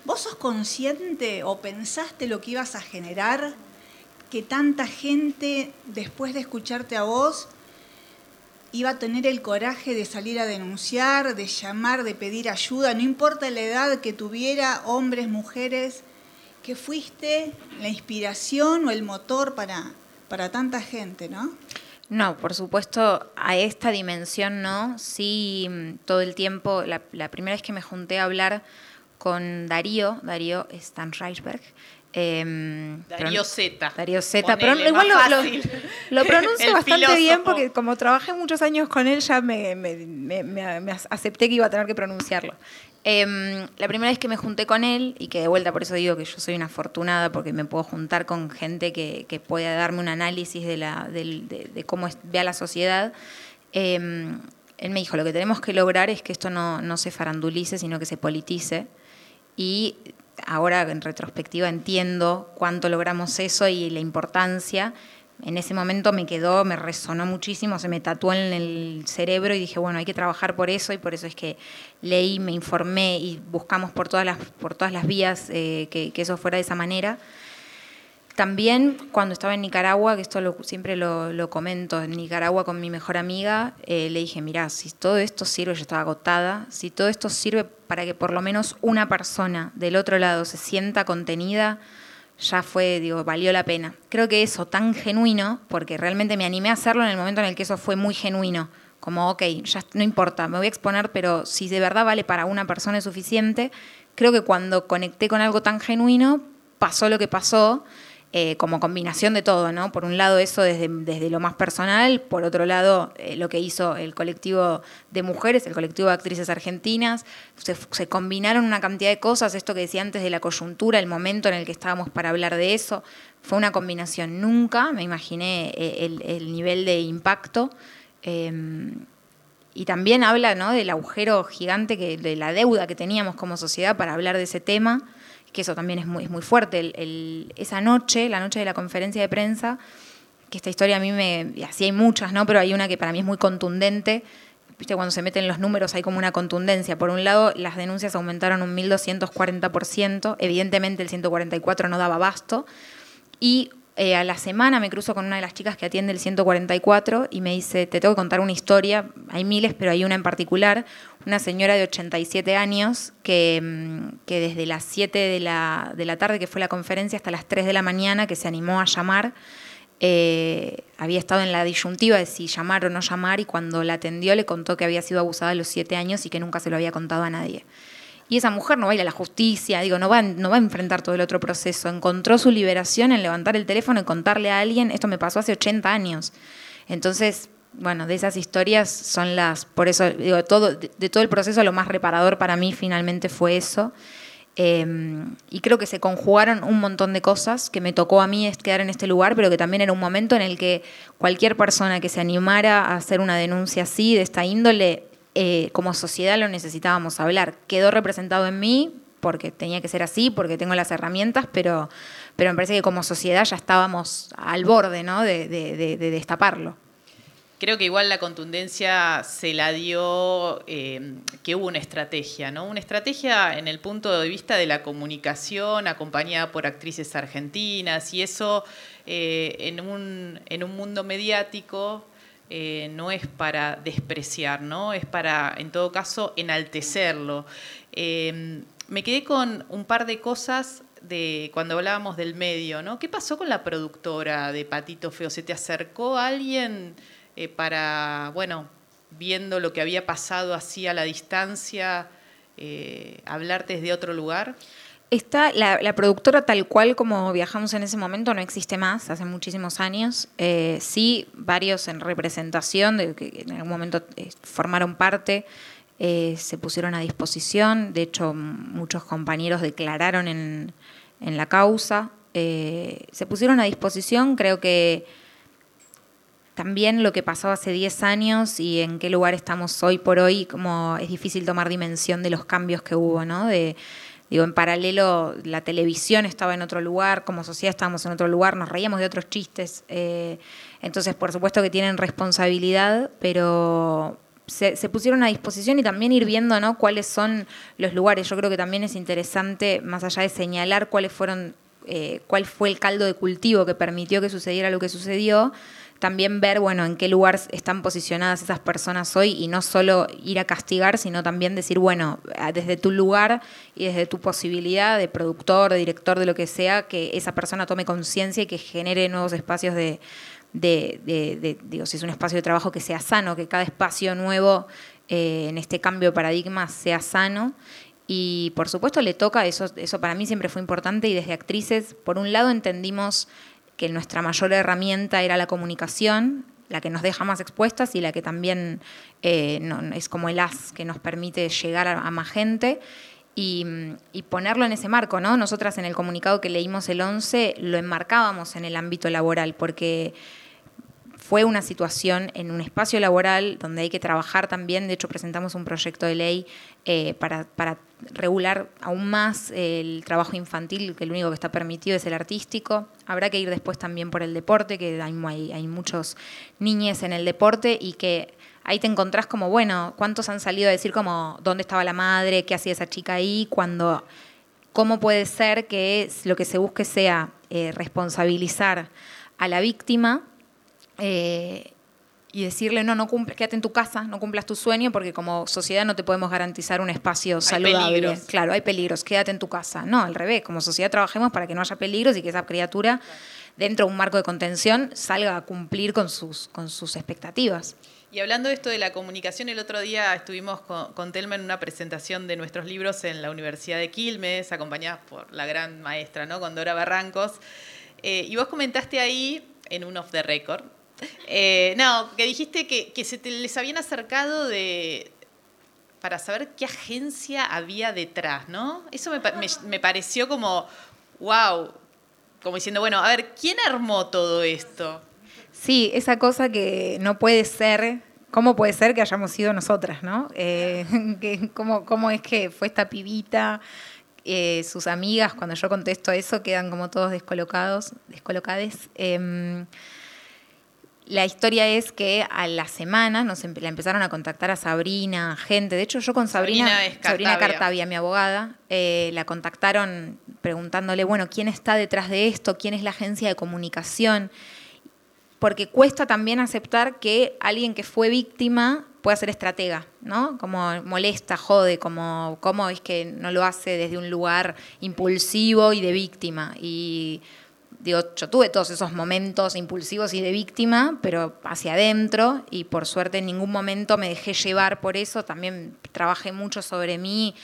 ¿Vos sos consciente o pensaste lo que ibas a generar? Que tanta gente, después de escucharte a vos, iba a tener el coraje de salir a denunciar, de llamar, de pedir ayuda, no importa la edad que tuviera, hombres, mujeres, que fuiste la inspiración o el motor para, para tanta gente, ¿no? No, por supuesto, a esta dimensión no. Sí, mm, todo el tiempo, la, primera vez que me junté a hablar con Darío, Darío Stanreisberg, eh, Darío Z. Darío Z, pero igual lo, lo, pronuncio bastante bien porque como trabajé muchos años con él ya me, me, acepté que iba a tener que pronunciarlo. Em, la primera vez que me junté con él, y que de vuelta por eso digo que yo soy una afortunada porque me puedo juntar con gente que, que pueda darme un análisis de, la, de, cómo ve a la sociedad, em, él me dijo, lo que tenemos que lograr es que esto no, no se farandulice, sino que se politice. Y ahora en retrospectiva entiendo cuánto logramos eso y la importancia en ese momento me quedó, me resonó muchísimo, se me tatuó en el cerebro y dije, bueno, hay que trabajar por eso y por eso es que leí, me informé y buscamos por todas las, por todas las vías eh, que, eso fuera de esa manera. También cuando estaba en Nicaragua, que esto siempre lo, comento, en Nicaragua con mi mejor amiga, eh, le dije, mira, si todo esto sirve, yo estaba agotada, si todo esto sirve para que por lo menos una persona del otro lado se sienta contenida, ya fue, digo, valió la pena. Creo que eso tan genuino, porque realmente me animé a hacerlo en el momento en el que eso fue muy genuino, como, ok, ya no importa, me voy a exponer, pero si de verdad vale para una persona es suficiente, creo que cuando conecté con algo tan genuino, pasó lo que pasó eh, como combinación de todo, ¿no? Por un lado eso desde, desde lo más personal, por otro lado eh, lo que hizo el colectivo de mujeres, el colectivo de actrices argentinas, se, combinaron una cantidad de cosas, esto que decía antes de la coyuntura, el momento en el que estábamos para hablar de eso, fue una combinación, nunca me imaginé eh, el, nivel de impacto. Em, y también habla ¿no? del agujero gigante, que, de la deuda que teníamos como sociedad para hablar de ese tema que eso también es muy, muy fuerte. esa noche, la noche de la conferencia de prensa, que esta historia a mí me, así hay muchas, ¿no? Pero hay una que para mí es muy contundente. Viste, cuando se meten los números hay como una contundencia. Por un lado, las denuncias aumentaron un 1.240%, evidentemente el 144 no daba abasto, y eh, a la semana me cruzo con una de las chicas que atiende el 144 y me dice, te tengo que contar una historia, hay miles, pero hay una en particular, una señora de 87 años que, mm, que desde las 7 de la, de la tarde, que fue la conferencia, hasta las 3 de la mañana, que se animó a llamar, eh, había estado en la disyuntiva de si llamar o no llamar y cuando la atendió le contó que había sido abusada a los 7 años y que nunca se lo había contado a nadie. Y esa mujer no va a ir a la justicia, digo, no va, no va a enfrentar todo el otro proceso. Encontró su liberación en levantar el teléfono y contarle a alguien, esto me pasó hace 80 años. Entonces, bueno, de esas historias son las, por eso digo, todo, de, todo el proceso lo más reparador para mí finalmente fue eso. Em, y creo que se conjugaron un montón de cosas que me tocó a mí quedar en este lugar, pero que también era un momento en el que cualquier persona que se animara a hacer una denuncia así, de esta índole, eh, como sociedad lo necesitábamos hablar. Quedó representado en mí porque tenía que ser así, porque tengo las herramientas, pero, pero me parece que como sociedad ya estábamos al borde ¿no? de, destaparlo. Creo que igual la contundencia se la dio eh, que hubo una estrategia, ¿no? Una estrategia en el punto de vista de la comunicación, acompañada por actrices argentinas, y eso eh, en, un, en un mundo mediático eh, no es para despreciar, ¿no? es para, en todo caso, enaltecerlo. Me quedé con un par de cosas de cuando hablábamos del medio, ¿no? ¿Qué pasó con la productora de Patito Feo? ¿Se te acercó alguien eh, para, bueno, viendo lo que había pasado así a la distancia, hablarte desde otro lugar? Está la, productora tal cual como viajamos en ese momento no existe más, hace muchísimos años. Eh, sí, varios en representación, de que en algún momento eh, formaron parte, eh, se pusieron a disposición. De hecho, muchos compañeros declararon en, en la causa. se pusieron a disposición, creo que también lo que pasó hace 10 años y en qué lugar estamos hoy por hoy, como es difícil tomar dimensión de los cambios que hubo, ¿no? De, Digo, en paralelo la televisión estaba en otro lugar, como sociedad estábamos en otro lugar, nos reíamos de otros chistes. Eh, entonces, por supuesto que tienen responsabilidad, pero se, pusieron a disposición y también ir viendo ¿no? cuáles son los lugares. Yo creo que también es interesante, más allá de señalar cuáles fueron, eh, cuál fue el caldo de cultivo que permitió que sucediera lo que sucedió, también ver, bueno, en qué lugar están posicionadas esas personas hoy y no solo ir a castigar, sino también decir, bueno, desde tu lugar y desde tu posibilidad de productor, de director, de lo que sea, que esa persona tome conciencia y que genere nuevos espacios de, de, digo, si es un espacio de trabajo que sea sano, que cada espacio nuevo eh, en este cambio de paradigma sea sano. Y por supuesto le toca, eso, eso para mí siempre fue importante y desde actrices, por un lado entendimos que nuestra mayor herramienta era la comunicación, la que nos deja más expuestas y la que también eh, es como el as que nos permite llegar a, más gente. Y, ponerlo en ese marco, ¿no? Nosotras en el comunicado que leímos el 11 lo enmarcábamos en el ámbito laboral, porque fue una situación en un espacio laboral donde hay que trabajar también, de hecho presentamos un proyecto de ley eh, para, regular aún más el trabajo infantil, que el único que está permitido es el artístico. Habrá que ir después también por el deporte, que hay, muchos niñes en el deporte y que ahí te encontrás como, bueno, ¿cuántos han salido a decir como dónde estaba la madre, qué hacía esa chica ahí, cuando, cómo puede ser que lo que se busque sea eh, responsabilizar a la víctima eh, y decirle, no, no cumples, quédate en tu casa, no cumplas tu sueño, porque como sociedad no te podemos garantizar un espacio saludable. Claro, hay peligros, quédate en tu casa. No, al revés, como sociedad trabajemos para que no haya peligros y que esa criatura, dentro de un marco de contención, salga a cumplir con sus, con sus expectativas. Y hablando de esto de la comunicación, el otro día estuvimos con, Telma en una presentación de nuestros libros en la Universidad de Quilmes, acompañadas por la gran maestra, ¿no? Con Dora Barrancos. Eh, y vos comentaste ahí, en un off the record, eh, no, que dijiste que, se les habían acercado de para saber qué agencia había detrás, ¿no? Eso me, pareció como, wow, como diciendo, bueno, a ver, ¿quién armó todo esto? Sí, esa cosa que no puede ser, ¿cómo puede ser que hayamos sido nosotras, no? Eh, cómo, es que fue esta pibita? Eh, sus amigas, cuando yo contesto eso, quedan como todos descolocados, descolocades. Em, la historia es que a la semana nos la empezaron a contactar a Sabrina, gente. De hecho, yo con Sabrina, Sabrina, Cartavia. mi abogada, eh, la contactaron preguntándole, bueno, ¿quién está detrás de esto? ¿Quién es la agencia de comunicación? Porque cuesta también aceptar que alguien que fue víctima pueda ser estratega, ¿no? Como molesta, jode, como cómo es que no lo hace desde un lugar impulsivo y de víctima. Y digo, yo tuve todos esos momentos impulsivos y de víctima, pero hacia adentro, y por suerte en ningún momento me dejé llevar por eso, también trabajé mucho sobre mí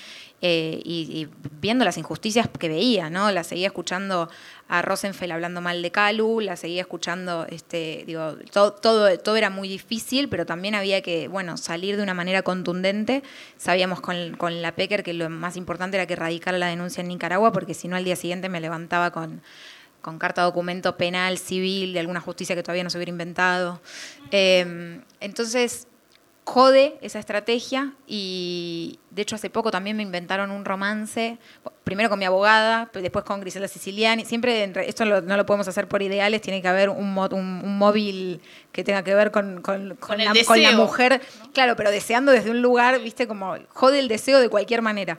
eh, y, viendo las injusticias que veía, ¿no? La seguía escuchando a Rosenfeld hablando mal de Calu, la seguía escuchando, este, digo, todo, todo, todo, era muy difícil, pero también había que, bueno, salir de una manera contundente. Sabíamos con, con la PECER que lo más importante era que radicara la denuncia en Nicaragua, porque si no al día siguiente me levantaba con con carta documento penal, civil, de alguna justicia que todavía no se hubiera inventado. Em, entonces, jode esa estrategia y de hecho hace poco también me inventaron un romance, primero con mi abogada, después con Grisela Siciliani, siempre esto no lo podemos hacer por ideales, tiene que haber un, un, móvil que tenga que ver con, con, la, mujer, claro, pero deseando desde un lugar, viste, como jode el deseo de cualquier manera.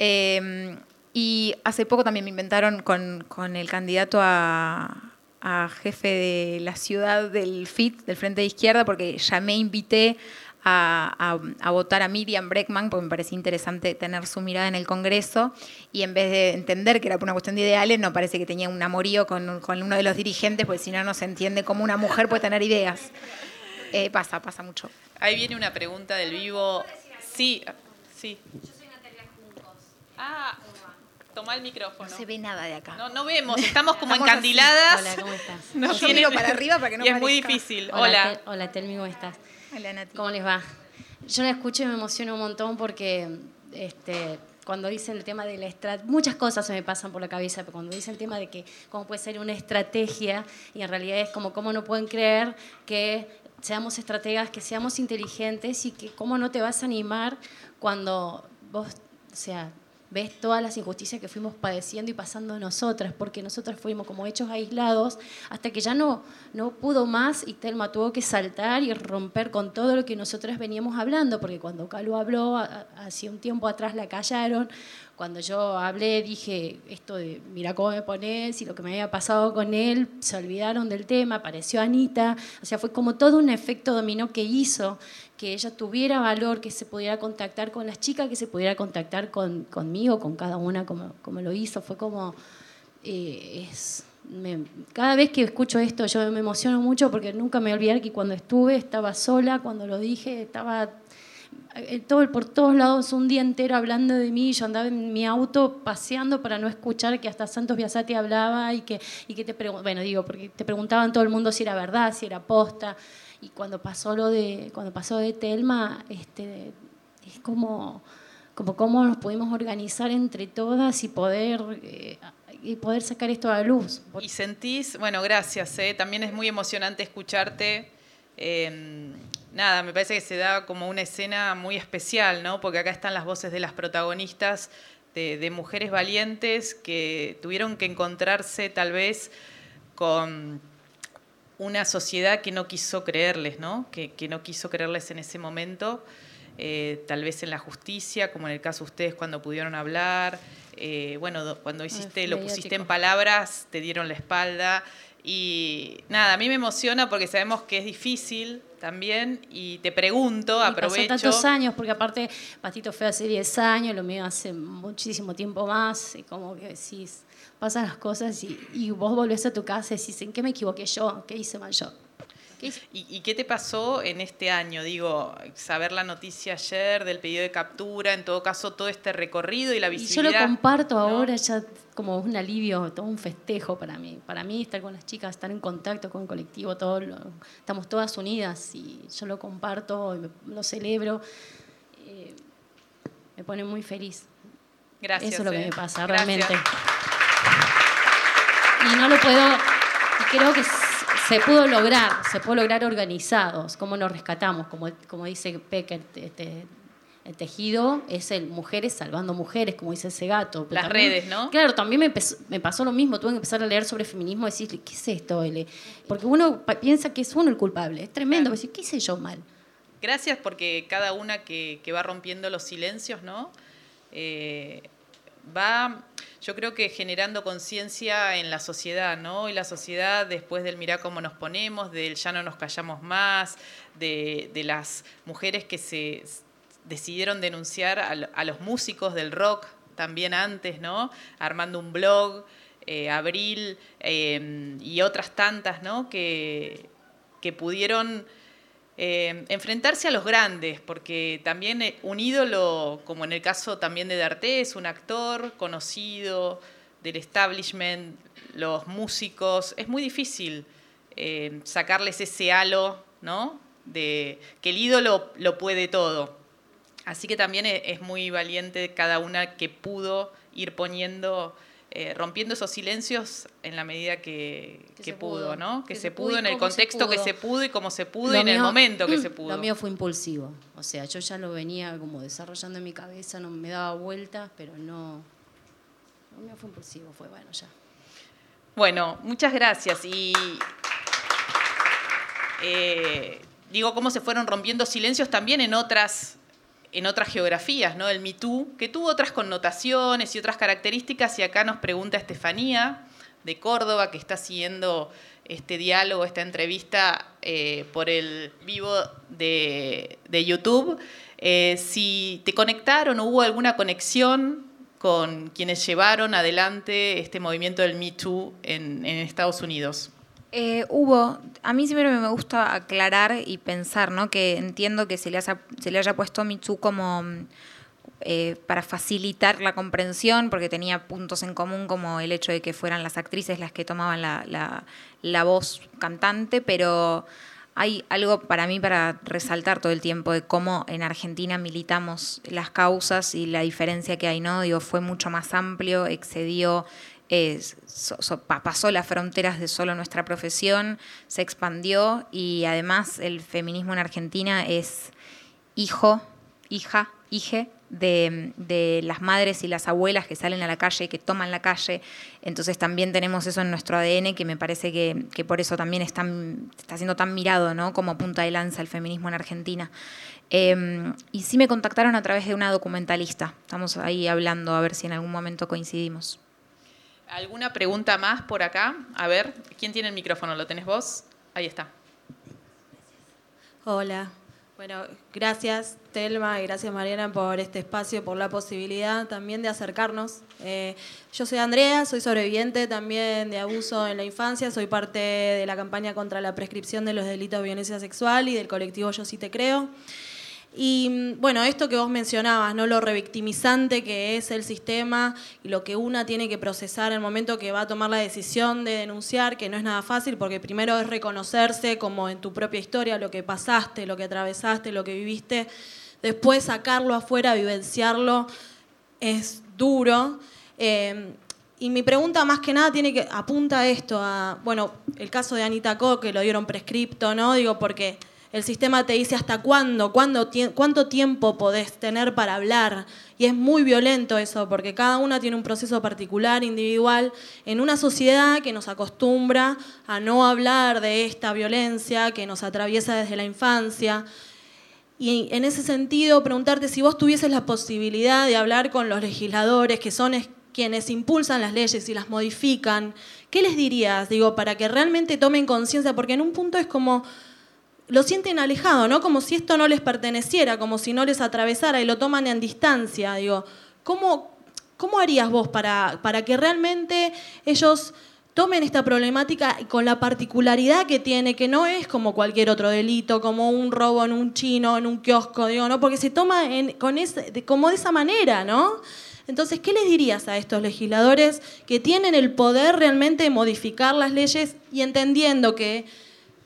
Em, y hace poco también me inventaron con, con el candidato a, jefe de la ciudad del FIT, del Frente de Izquierda, porque ya me invité a, a, votar a Miriam Breckman, porque me parecía interesante tener su mirada en el Congreso, y en vez de entender que era por una cuestión de ideales, no parece que tenía un amorío con, con uno de los dirigentes, porque si no, no se entiende cómo una mujer puede tener ideas. Eh, pasa, pasa mucho. Ahí viene una pregunta del vivo. Sí, sí. Yo soy Natalia Juncos. Ah, Toma el micrófono. No se ve nada de acá. No, no vemos, estamos como encandiladas. Hola, ¿cómo estás? No Yo miro para arriba para que no Y es muy difícil. Hola. Hola, Telmi, ¿cómo estás? Hola, Nati. ¿Cómo les va? Yo la escucho y me emociono un montón porque este, cuando dicen el tema de la estrategia, muchas cosas se me pasan por la cabeza, pero cuando dicen el tema de que cómo puede ser una estrategia, y en realidad es como cómo no pueden creer que seamos estrategas, que seamos inteligentes y que cómo no te vas a animar cuando vos, o sea, ves todas las injusticias que fuimos padeciendo y pasando nosotras, porque nosotras fuimos como hechos aislados hasta que ya no, no pudo más y Telma tuvo que saltar y romper con todo lo que nosotras veníamos hablando, porque cuando Calo habló, hace un tiempo atrás la callaron, cuando yo hablé dije esto de mira cómo me pones y lo que me había pasado con él, se olvidaron del tema, apareció Anita, o sea, fue como todo un efecto dominó que hizo que ella tuviera valor, que se pudiera contactar con las chicas, que se pudiera contactar con, conmigo, con cada una como, como lo hizo. Fue como, eh, es, cada vez que escucho esto yo me emociono mucho porque nunca me olvidé que cuando estuve estaba sola, cuando lo dije estaba eh, todo, por todos lados un día entero hablando de mí, yo andaba en mi auto paseando para no escuchar que hasta Santos Biasati hablaba y que, y que te bueno, digo, porque te preguntaban todo el mundo si era verdad, si era posta. Y cuando pasó lo de, cuando pasó de Telma, este, es como, como cómo nos pudimos organizar entre todas y poder eh, y poder sacar esto a luz. Y sentís, bueno, gracias, eh, también es muy emocionante escucharte. Em, nada, me parece que se da como una escena muy especial, ¿no? Porque acá están las voces de las protagonistas, de, mujeres valientes que tuvieron que encontrarse tal vez con una sociedad que no quiso creerles, ¿no? Que, no quiso creerles en ese momento, eh, tal vez en la justicia, como en el caso de ustedes cuando pudieron hablar, eh, bueno, cuando hiciste, lo pusiste en palabras, te dieron la espalda. Y nada, a mí me emociona porque sabemos que es difícil también y te pregunto, y aprovecho. tantos años, porque aparte Patito fue hace 10 años, lo mío hace muchísimo tiempo más, y como que decís, pasan las cosas y, y vos volvés a tu casa y decís, ¿en qué me equivoqué yo? ¿Qué hice mal yo? ¿Y, qué te pasó en este año? Digo, saber la noticia ayer del pedido de captura, en todo caso todo este recorrido y la visibilidad. Y yo lo comparto ahora ya como un alivio, todo un festejo para mí. Para mí estar con las chicas, estar en contacto con el colectivo, todo estamos todas unidas y yo lo comparto, y lo celebro. Eh, me pone muy feliz. Gracias. Eso es lo que eh. me pasa, realmente. Y no lo puedo, creo que se pudo lograr, se pudo lograr organizados, cómo nos rescatamos, como, como dice Pecker, este, el tejido es el mujeres salvando mujeres, como dice ese gato. Las redes, ¿no? Claro, también me, me, pasó lo mismo, tuve que empezar a leer sobre feminismo y decirle, ¿qué es esto? Porque uno piensa que es uno el culpable, es tremendo, decir, ¿qué hice yo mal? Gracias porque cada una que, va rompiendo los silencios, ¿no? Eh, va yo creo que generando conciencia en la sociedad, ¿no? Y la sociedad después del mirar cómo nos ponemos, del ya no nos callamos más, de, las mujeres que se decidieron denunciar a, los músicos del rock también antes, ¿no? Armando un blog, eh, Abril eh, y otras tantas, ¿no? Que, que pudieron eh, enfrentarse a los grandes, porque también eh, un ídolo, como en el caso también de es un actor conocido del establishment, los músicos, es muy difícil eh, sacarles ese halo, ¿no? De que el ídolo lo puede todo. Así que también es muy valiente cada una que pudo ir poniendo eh, rompiendo esos silencios en la medida que, pudo, ¿no? Que, se, pudo, en el contexto que se pudo y como se pudo y en el momento que se pudo. Lo mío fue impulsivo, o sea, yo ya lo venía como desarrollando en mi cabeza, no me daba vueltas, pero no. Lo mío fue impulsivo, fue bueno ya. Bueno, muchas gracias y eh, digo cómo se fueron rompiendo silencios también en otras en otras geografías, ¿no? El Me que tuvo otras connotaciones y otras características, y acá nos pregunta Estefanía de Córdoba, que está siguiendo este diálogo, esta entrevista eh, por el vivo de, YouTube, eh, si te conectaron o hubo alguna conexión con quienes llevaron adelante este movimiento del Me en Estados Unidos. Eh, hubo, a mí siempre me gusta aclarar y pensar, ¿no? Que entiendo que se le, haya, puesto Mitsu como eh, para facilitar la comprensión, porque tenía puntos en común como el hecho de que fueran las actrices las que tomaban la, la voz cantante, pero hay algo para mí para resaltar todo el tiempo de cómo en Argentina militamos las causas y la diferencia que hay, ¿no? Digo, fue mucho más amplio, excedió pasó las fronteras de solo nuestra profesión, se expandió y además el feminismo en Argentina es hijo, hija, hije de, las madres y las abuelas que salen a la calle, que toman la calle. Entonces también tenemos eso en nuestro ADN que me parece que, por eso también está, siendo tan mirado ¿no? como punta de lanza el feminismo en Argentina. Em, y sí me contactaron a través de una documentalista. Estamos ahí hablando a ver si en algún momento coincidimos. ¿Alguna pregunta más por acá? A ver, ¿quién tiene el micrófono? ¿Lo tenés vos? Ahí está. Hola, Bueno, gracias Telma y gracias Mariana por este espacio, por la posibilidad también de acercarnos. Eh, yo soy Andrea, soy sobreviviente también de abuso en la infancia, soy parte de la campaña contra la prescripción de los delitos de violencia sexual y del colectivo Yo sí te creo. Y mm, bueno, esto que vos mencionabas, ¿no? Lo revictimizante que es el sistema y lo que una tiene que procesar en el momento que va a tomar la decisión de denunciar, que no es nada fácil, porque primero es reconocerse como en tu propia historia lo que pasaste, lo que atravesaste, lo que viviste. Después sacarlo afuera, vivenciarlo, es duro. Eh, y mi pregunta más que nada tiene que apunta a esto, a, bueno, el caso de Anita Co, que lo dieron prescripto, ¿no? Digo, porque el sistema te dice hasta cuándo, cuánto tiempo podés tener para hablar. Y es muy violento eso, porque cada una tiene un proceso particular, individual, en una sociedad que nos acostumbra a no hablar de esta violencia que nos atraviesa desde la infancia. Y en ese sentido, preguntarte si vos tuvieses la posibilidad de hablar con los legisladores, que son quienes impulsan las leyes y las modifican, ¿qué les dirías, digo, para que realmente tomen conciencia? Porque en un punto es como lo sienten alejado, ¿no? Como si esto no les perteneciera, como si no les atravesara y lo toman en distancia. Digo, ¿cómo, cómo harías vos para, para que realmente ellos tomen esta problemática con la particularidad que tiene, que no es como cualquier otro delito, como un robo en un chino, en un kiosco, digo, ¿no? Porque se toma en, con ese, como de esa manera, ¿no? Entonces, ¿qué les dirías a estos legisladores que tienen el poder realmente de modificar las leyes y entendiendo que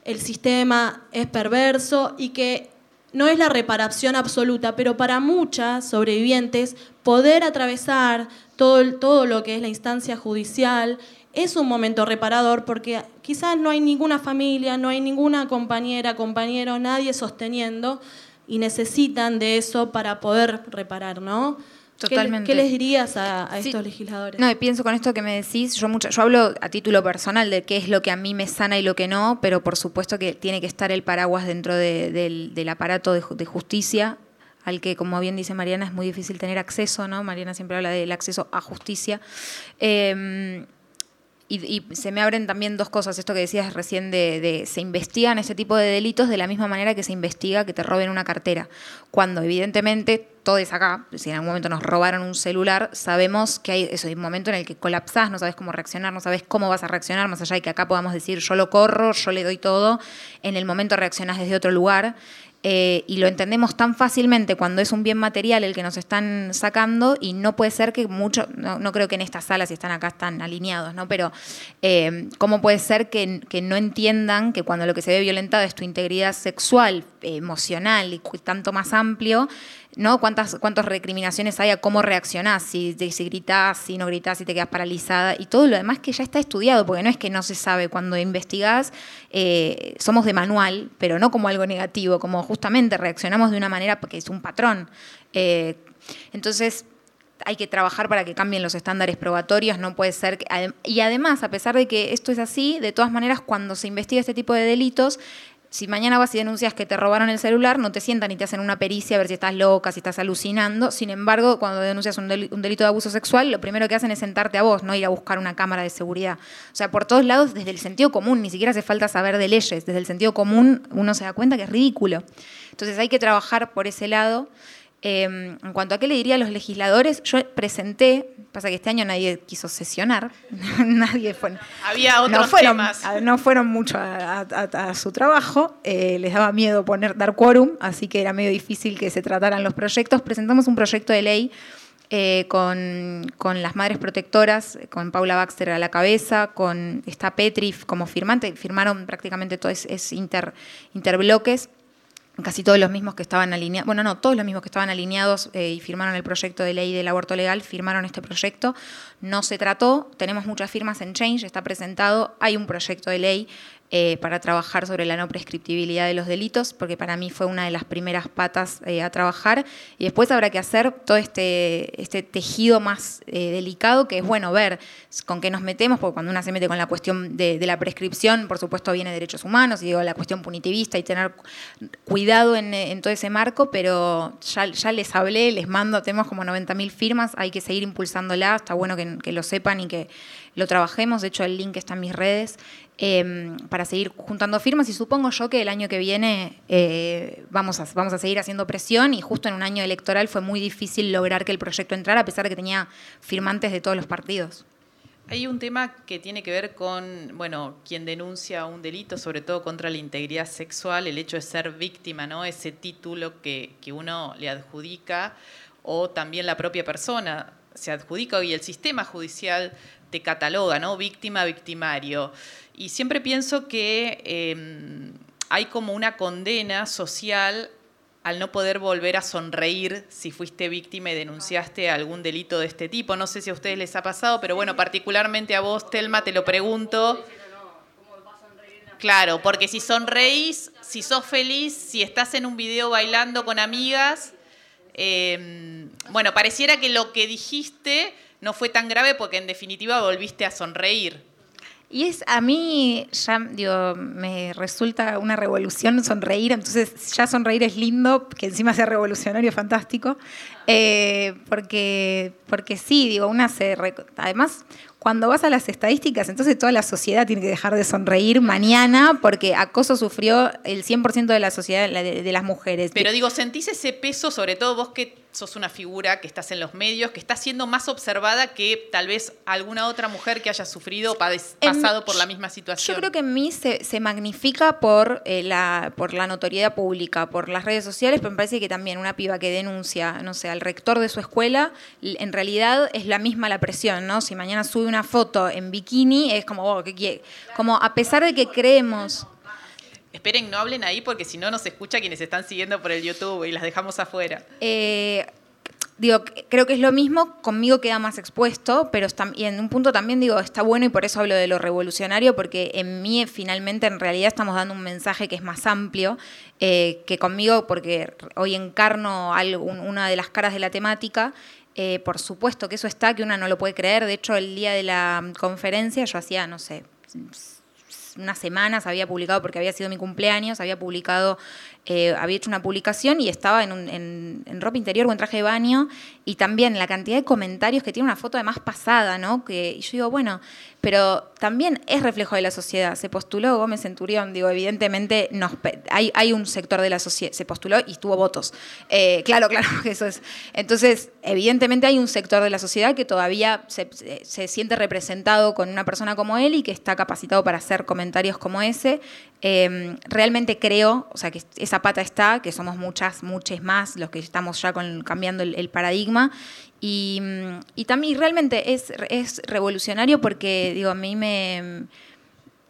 el sistema es perverso y que no es la reparación absoluta, pero para muchas sobrevivientes poder atravesar todo, todo lo que es la instancia judicial es un momento reparador porque quizás no hay ninguna familia, no hay ninguna compañera, compañero, nadie sosteniendo y necesitan de eso para poder reparar, ¿no? ¿Qué, les dirías a, estos legisladores? No, pienso con esto que me decís, yo, mucho, yo hablo a título personal de qué es lo que a mí me sana y lo que no, pero por supuesto que tiene que estar el paraguas dentro del, aparato de, justicia, al que, como bien dice Mariana, es muy difícil tener acceso, ¿no? Mariana siempre habla del acceso a justicia. Em, y, se me abren también dos cosas, esto que decías recién de, de, se investigan ese tipo de delitos de la misma manera que se investiga que te roben una cartera, cuando evidentemente todos acá, si en algún momento nos robaron un celular, sabemos que hay, eso, un momento en el que colapsás, no sabes cómo reaccionar, no sabes cómo vas a reaccionar, más allá de que acá podamos decir yo lo corro, yo le doy todo, en el momento reaccionás desde otro lugar eh, y lo entendemos tan fácilmente cuando es un bien material el que nos están sacando y no puede ser que mucho, no, creo que en estas salas, si están acá, están alineados, ¿no? Pero eh, ¿cómo puede ser que, que, no entiendan que cuando lo que se ve violentado es tu integridad sexual, emocional y tanto más amplio, ¿no? ¿Cuántas, cuántas recriminaciones hay a cómo reaccionás, si, si gritás, si no gritás, si te quedas paralizada y todo lo demás que ya está estudiado, porque no es que no se sabe, cuando investigás eh, somos de manual, pero no como algo negativo, como justamente reaccionamos de una manera porque es un patrón. Eh, entonces, hay que trabajar para que cambien los estándares probatorios, no puede ser... y además, a pesar de que esto es así, de todas maneras, cuando se investiga este tipo de delitos, si mañana vas y denuncias que te robaron el celular, no te sientan y te hacen una pericia a ver si estás loca, si estás alucinando. Sin embargo, cuando denuncias un, delito de abuso sexual, lo primero que hacen es sentarte a vos, no ir a buscar una cámara de seguridad. O sea, por todos lados, desde el sentido común, ni siquiera hace falta saber de leyes, desde el sentido común uno se da cuenta que es ridículo. Entonces hay que trabajar por ese lado. Em, en cuanto a qué le diría a los legisladores, yo presenté, pasa que este año nadie quiso sesionar, nadie fue. Había otros no fueron, temas. No fueron mucho a, su trabajo, eh, les daba miedo poner, dar quórum, así que era medio difícil que se trataran los proyectos. Presentamos un proyecto de ley eh, con, las madres protectoras, con Paula Baxter a la cabeza, con esta Petri como firmante, firmaron prácticamente todos es, inter, interbloques casi todos los mismos que estaban alineados, bueno, no, todos los mismos que estaban alineados eh, y firmaron el proyecto de ley del aborto legal, firmaron este proyecto. No se trató, tenemos muchas firmas en Change, está presentado, hay un proyecto de ley eh, para trabajar sobre la no prescriptibilidad de los delitos, porque para mí fue una de las primeras patas eh, a trabajar. Y después habrá que hacer todo este, este tejido más eh, delicado, que es bueno ver con qué nos metemos, porque cuando uno se mete con la cuestión de, la prescripción, por supuesto viene derechos humanos, y digo, la cuestión punitivista y tener cuidado en, todo ese marco, pero ya, ya, les hablé, les mando, tenemos como 90.000 firmas, hay que seguir impulsándola, está bueno que, que lo sepan y que lo trabajemos. De hecho, el link está en mis redes em, para seguir juntando firmas y supongo yo que el año que viene eh, vamos, a, vamos a seguir haciendo presión y justo en un año electoral fue muy difícil lograr que el proyecto entrara a pesar de que tenía firmantes de todos los partidos. Hay un tema que tiene que ver con, bueno, quien denuncia un delito, sobre todo contra la integridad sexual, el hecho de ser víctima, ¿no? Ese título que, que uno le adjudica o también la propia persona se adjudica y el sistema judicial te cataloga, ¿no? Víctima, victimario. Y siempre pienso que em, hay como una condena social al no poder volver a sonreír si fuiste víctima y denunciaste algún delito de este tipo. No sé si a ustedes les ha pasado, pero bueno, particularmente a vos, Telma, te lo pregunto. Claro, porque si sonreís, si sos feliz, si estás en un video bailando con amigas, em, bueno, pareciera que lo que dijiste no fue tan grave porque en definitiva volviste a sonreír. Y es a mí ya digo, me resulta una revolución sonreír, entonces ya sonreír es lindo, que encima sea revolucionario, fantástico, eh, porque, porque sí, digo, una se... Además, cuando vas a las estadísticas, entonces toda la sociedad tiene que dejar de sonreír mañana porque acoso sufrió el 100% de la sociedad de, las mujeres. Pero digo, ¿sentís ese peso, sobre todo vos que sos una figura que estás en los medios, que está siendo más observada que tal vez alguna otra mujer que haya sufrido o pasado por la misma situación? Yo creo que en mí se, magnifica por, eh, la, por la notoriedad pública, por las redes sociales, pero me parece que también una piba que denuncia, no sé, al rector de su escuela, en realidad es la misma la presión, ¿no? Si mañana sube una foto en bikini, es como, oh, ¿qué Como a pesar de que creemos... Esperen, no hablen ahí porque si no nos escucha quienes están siguiendo por el YouTube y las dejamos afuera. Eh, digo, creo que es lo mismo, conmigo queda más expuesto, pero y en un punto también digo, está bueno y por eso hablo de lo revolucionario, porque en mí finalmente en realidad estamos dando un mensaje que es más amplio eh, que conmigo, porque hoy encarno algo, una de las caras de la temática eh, por supuesto que eso está, que una no lo puede creer. De hecho, el día de la conferencia yo hacía, no sé, unas semanas había publicado, porque había sido mi cumpleaños, había publicado eh, había hecho una publicación y estaba en, en, ropa interior o en traje de baño y también la cantidad de comentarios que tiene una foto además pasada, ¿no? Que, y yo digo, bueno, pero también es reflejo de la sociedad. Se postuló Gómez Centurión, digo, evidentemente nos, hay, hay un sector de la sociedad, se postuló y tuvo votos. Eh, claro, claro, eso es. Entonces, evidentemente hay un sector de la sociedad que todavía se, se siente representado con una persona como él y que está capacitado para hacer comentarios como ese. Em, realmente creo, o sea, que esa pata está, que somos muchas, muchas más los que estamos ya con, cambiando el, paradigma. Y, también realmente es, es revolucionario porque, digo, a mí me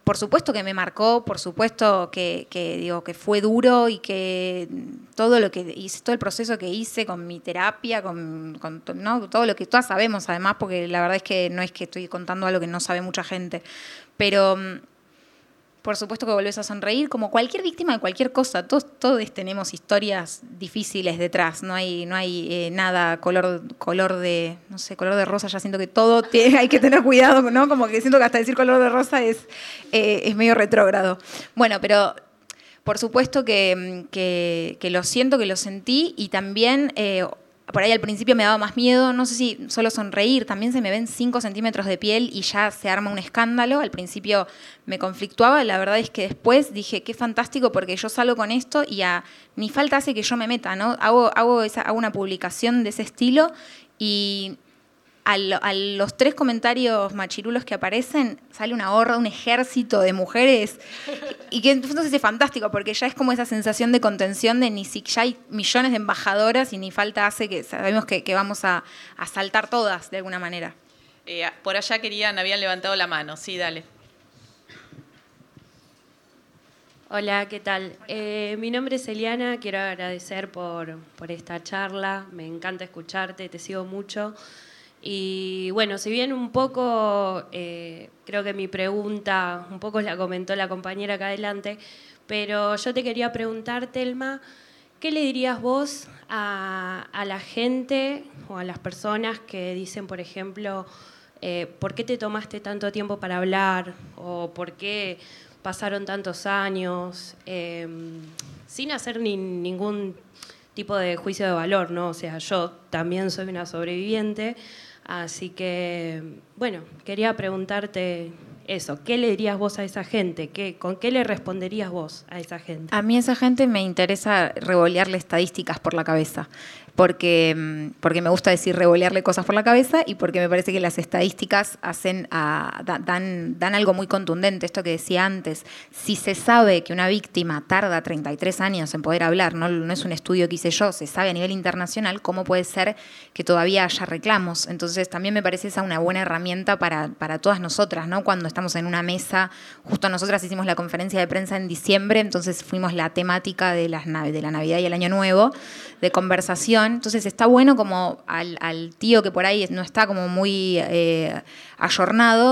por supuesto que me marcó, por supuesto que, digo que fue duro y que todo lo que hice, todo el proceso que hice con mi terapia, con, con ¿no? todo lo que todas sabemos además, porque la verdad es que no es que estoy contando algo que no sabe mucha gente, pero por supuesto que volvés a sonreír, como cualquier víctima de cualquier cosa. Todos, todos tenemos historias difíciles detrás. No hay, no hay eh, nada color, color de, no sé, color de rosa. Ya siento que todo tiene, hay que tener cuidado, ¿no? Como que siento que hasta decir color de rosa es, eh, es medio retrógrado. Bueno, pero por supuesto que, que, lo siento, que lo sentí y también eh, por ahí al principio me daba más miedo, no sé si solo sonreír, también se me ven 5 centímetros de piel y ya se arma un escándalo. Al principio me conflictuaba, la verdad es que después dije, qué fantástico porque yo salgo con esto y a, ni falta hace que yo me meta, ¿no? Hago, hago, hago una publicación de ese estilo y a, los tres comentarios machirulos que aparecen, sale una horda, un ejército de mujeres. Y que entonces es fantástico, porque ya es como esa sensación de contención de ni si ya hay millones de embajadoras y ni falta hace que sabemos que, vamos a, saltar todas de alguna manera. Eh, por allá querían, habían levantado la mano. Sí, dale. Hola, ¿qué tal? Eh, mi nombre es Eliana, quiero agradecer por, por esta charla, me encanta escucharte, te sigo mucho. Y bueno, si bien un poco, eh, creo que mi pregunta, un poco la comentó la compañera acá adelante, pero yo te quería preguntar, Telma, ¿qué le dirías vos a, la gente o a las personas que dicen, por ejemplo, eh, ¿por qué te tomaste tanto tiempo para hablar? ¿O por qué pasaron tantos años? Em, sin hacer ningún tipo de juicio de valor, ¿no? O sea, yo también soy una sobreviviente Así que, bueno, quería preguntarte eso, ¿qué le dirías vos a esa gente? ¿Qué, ¿Con qué le responderías vos a esa gente? A mí esa gente me interesa revolearle estadísticas por la cabeza porque, mm, porque me gusta decir revolearle cosas por la cabeza y porque me parece que las estadísticas hacen dan, dan algo muy contundente, esto que decía antes. Si se sabe que una víctima tarda 33 años en poder hablar, no, no es un estudio que hice yo, se sabe a nivel internacional, ¿cómo puede ser que todavía haya reclamos? Entonces también me parece esa una buena herramienta para, para todas nosotras, ¿no? Cuando estamos en una mesa, justo nosotras hicimos la conferencia de prensa en diciembre, entonces fuimos la temática de, las, de la Navidad y el Año Nuevo, de conversación entonces está bueno como al, tío que por ahí no está como muy eh,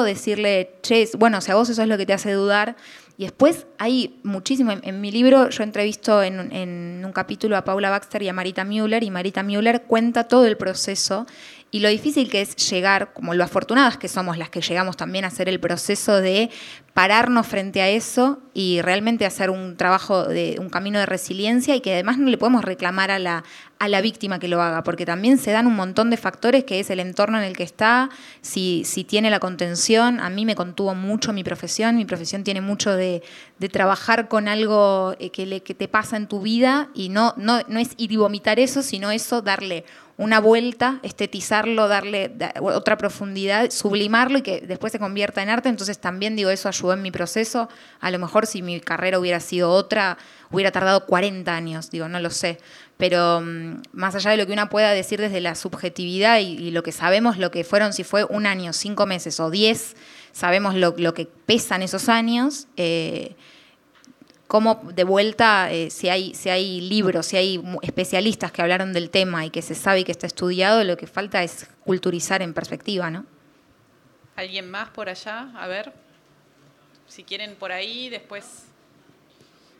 decirle, che, bueno, si a vos eso es lo que te hace dudar. Y después hay muchísimo, en, mi libro yo entrevisto en, en, un capítulo a Paula Baxter y a Marita Müller, y Marita Müller cuenta todo el proceso y lo difícil que es llegar, como lo afortunadas que somos las que llegamos también a hacer el proceso de pararnos frente a eso y realmente hacer un trabajo de un camino de resiliencia y que además no le podemos reclamar a la, a la víctima que lo haga, porque también se dan un montón de factores que es el entorno en el que está, si, si tiene la contención, a mí me contuvo mucho mi profesión, mi profesión tiene mucho de, de trabajar con algo eh, que, le, que te pasa en tu vida y no, no, no es ir y vomitar eso, sino eso darle una vuelta, estetizarlo, darle otra profundidad, sublimarlo y que después se convierta en arte. Entonces también digo, eso ayudó en mi proceso. A lo mejor si mi carrera hubiera sido otra, hubiera tardado 40 años, digo, no lo sé. Pero mm, más allá de lo que una pueda decir desde la subjetividad y, lo que sabemos, lo que fueron, si fue un año, cinco meses o diez, sabemos lo, que pesan esos años. Eh, cómo de vuelta, eh, si, hay, si hay libros, si hay especialistas que hablaron del tema y que se sabe y que está estudiado, lo que falta es culturizar en perspectiva, ¿no? ¿Alguien más por allá? A ver, si quieren por ahí, después...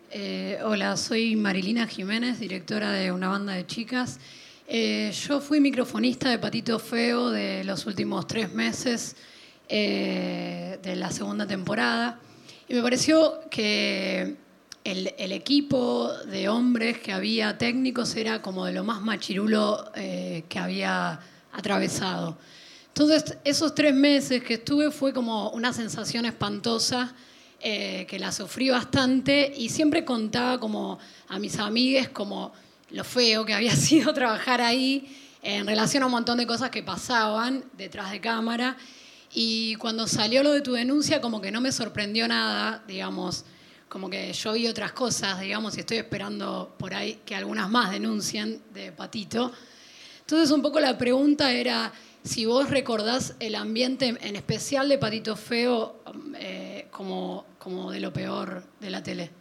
Eh, hola, soy Marilina Jiménez, directora de una banda de chicas. Eh, yo fui microfonista de Patito Feo de los últimos tres meses de la segunda temporada y me pareció que el, equipo de hombres que había técnicos era como de lo más machirulo eh, que había atravesado. Entonces, esos tres meses que estuve fue como una sensación espantosa, eh, que la sufrí bastante y siempre contaba como a mis amigues como lo feo que había sido trabajar ahí en relación a un montón de cosas que pasaban detrás de cámara. Y cuando salió lo de tu denuncia, como que no me sorprendió nada, digamos, como que yo vi otras cosas, digamos, y estoy esperando por ahí que algunas más denuncien de Patito. Entonces, un poco la pregunta era si vos recordás el ambiente, en especial de Patito Feo, eh, como, como de lo peor de la tele.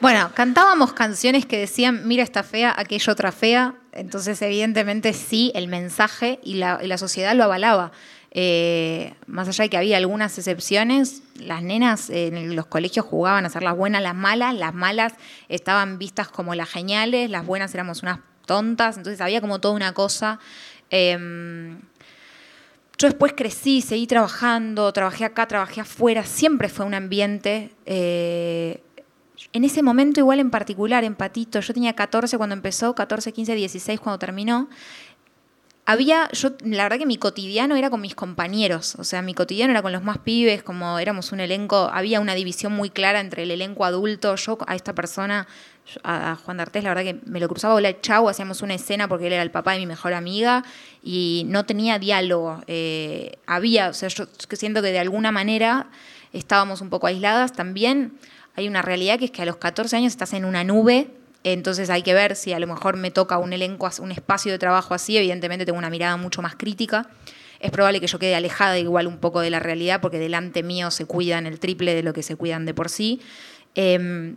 Bueno, cantábamos canciones que decían, mira esta fea, aquella otra fea, entonces evidentemente sí, el mensaje y la, y la sociedad lo avalaba. Eh, más allá de que había algunas excepciones, las nenas en los colegios jugaban a ser las buenas, las malas, las malas estaban vistas como las geniales, las buenas éramos unas tontas, entonces había como toda una cosa. Em, yo después crecí, seguí trabajando, trabajé acá, trabajé afuera, siempre fue un ambiente. Eh, en ese momento igual en particular, en Patito, yo tenía 14 cuando empezó, 14, 15, 16 cuando terminó, había, yo, la verdad que mi cotidiano era con mis compañeros, o sea, mi cotidiano era con los más pibes, como éramos un elenco, había una división muy clara entre el elenco adulto, yo a esta persona, a Juan D'Artés, la verdad que me lo cruzaba, hola, chau, hacíamos una escena porque él era el papá de mi mejor amiga y no tenía diálogo, eh, había, o sea, yo siento que de alguna manera estábamos un poco aisladas, también hay una realidad que es que a los 14 años estás en una nube entonces hay que ver si a lo mejor me toca un elenco, un espacio de trabajo así, evidentemente tengo una mirada mucho más crítica. Es probable que yo quede alejada igual un poco de la realidad porque delante mío se cuidan el triple de lo que se cuidan de por sí. Em,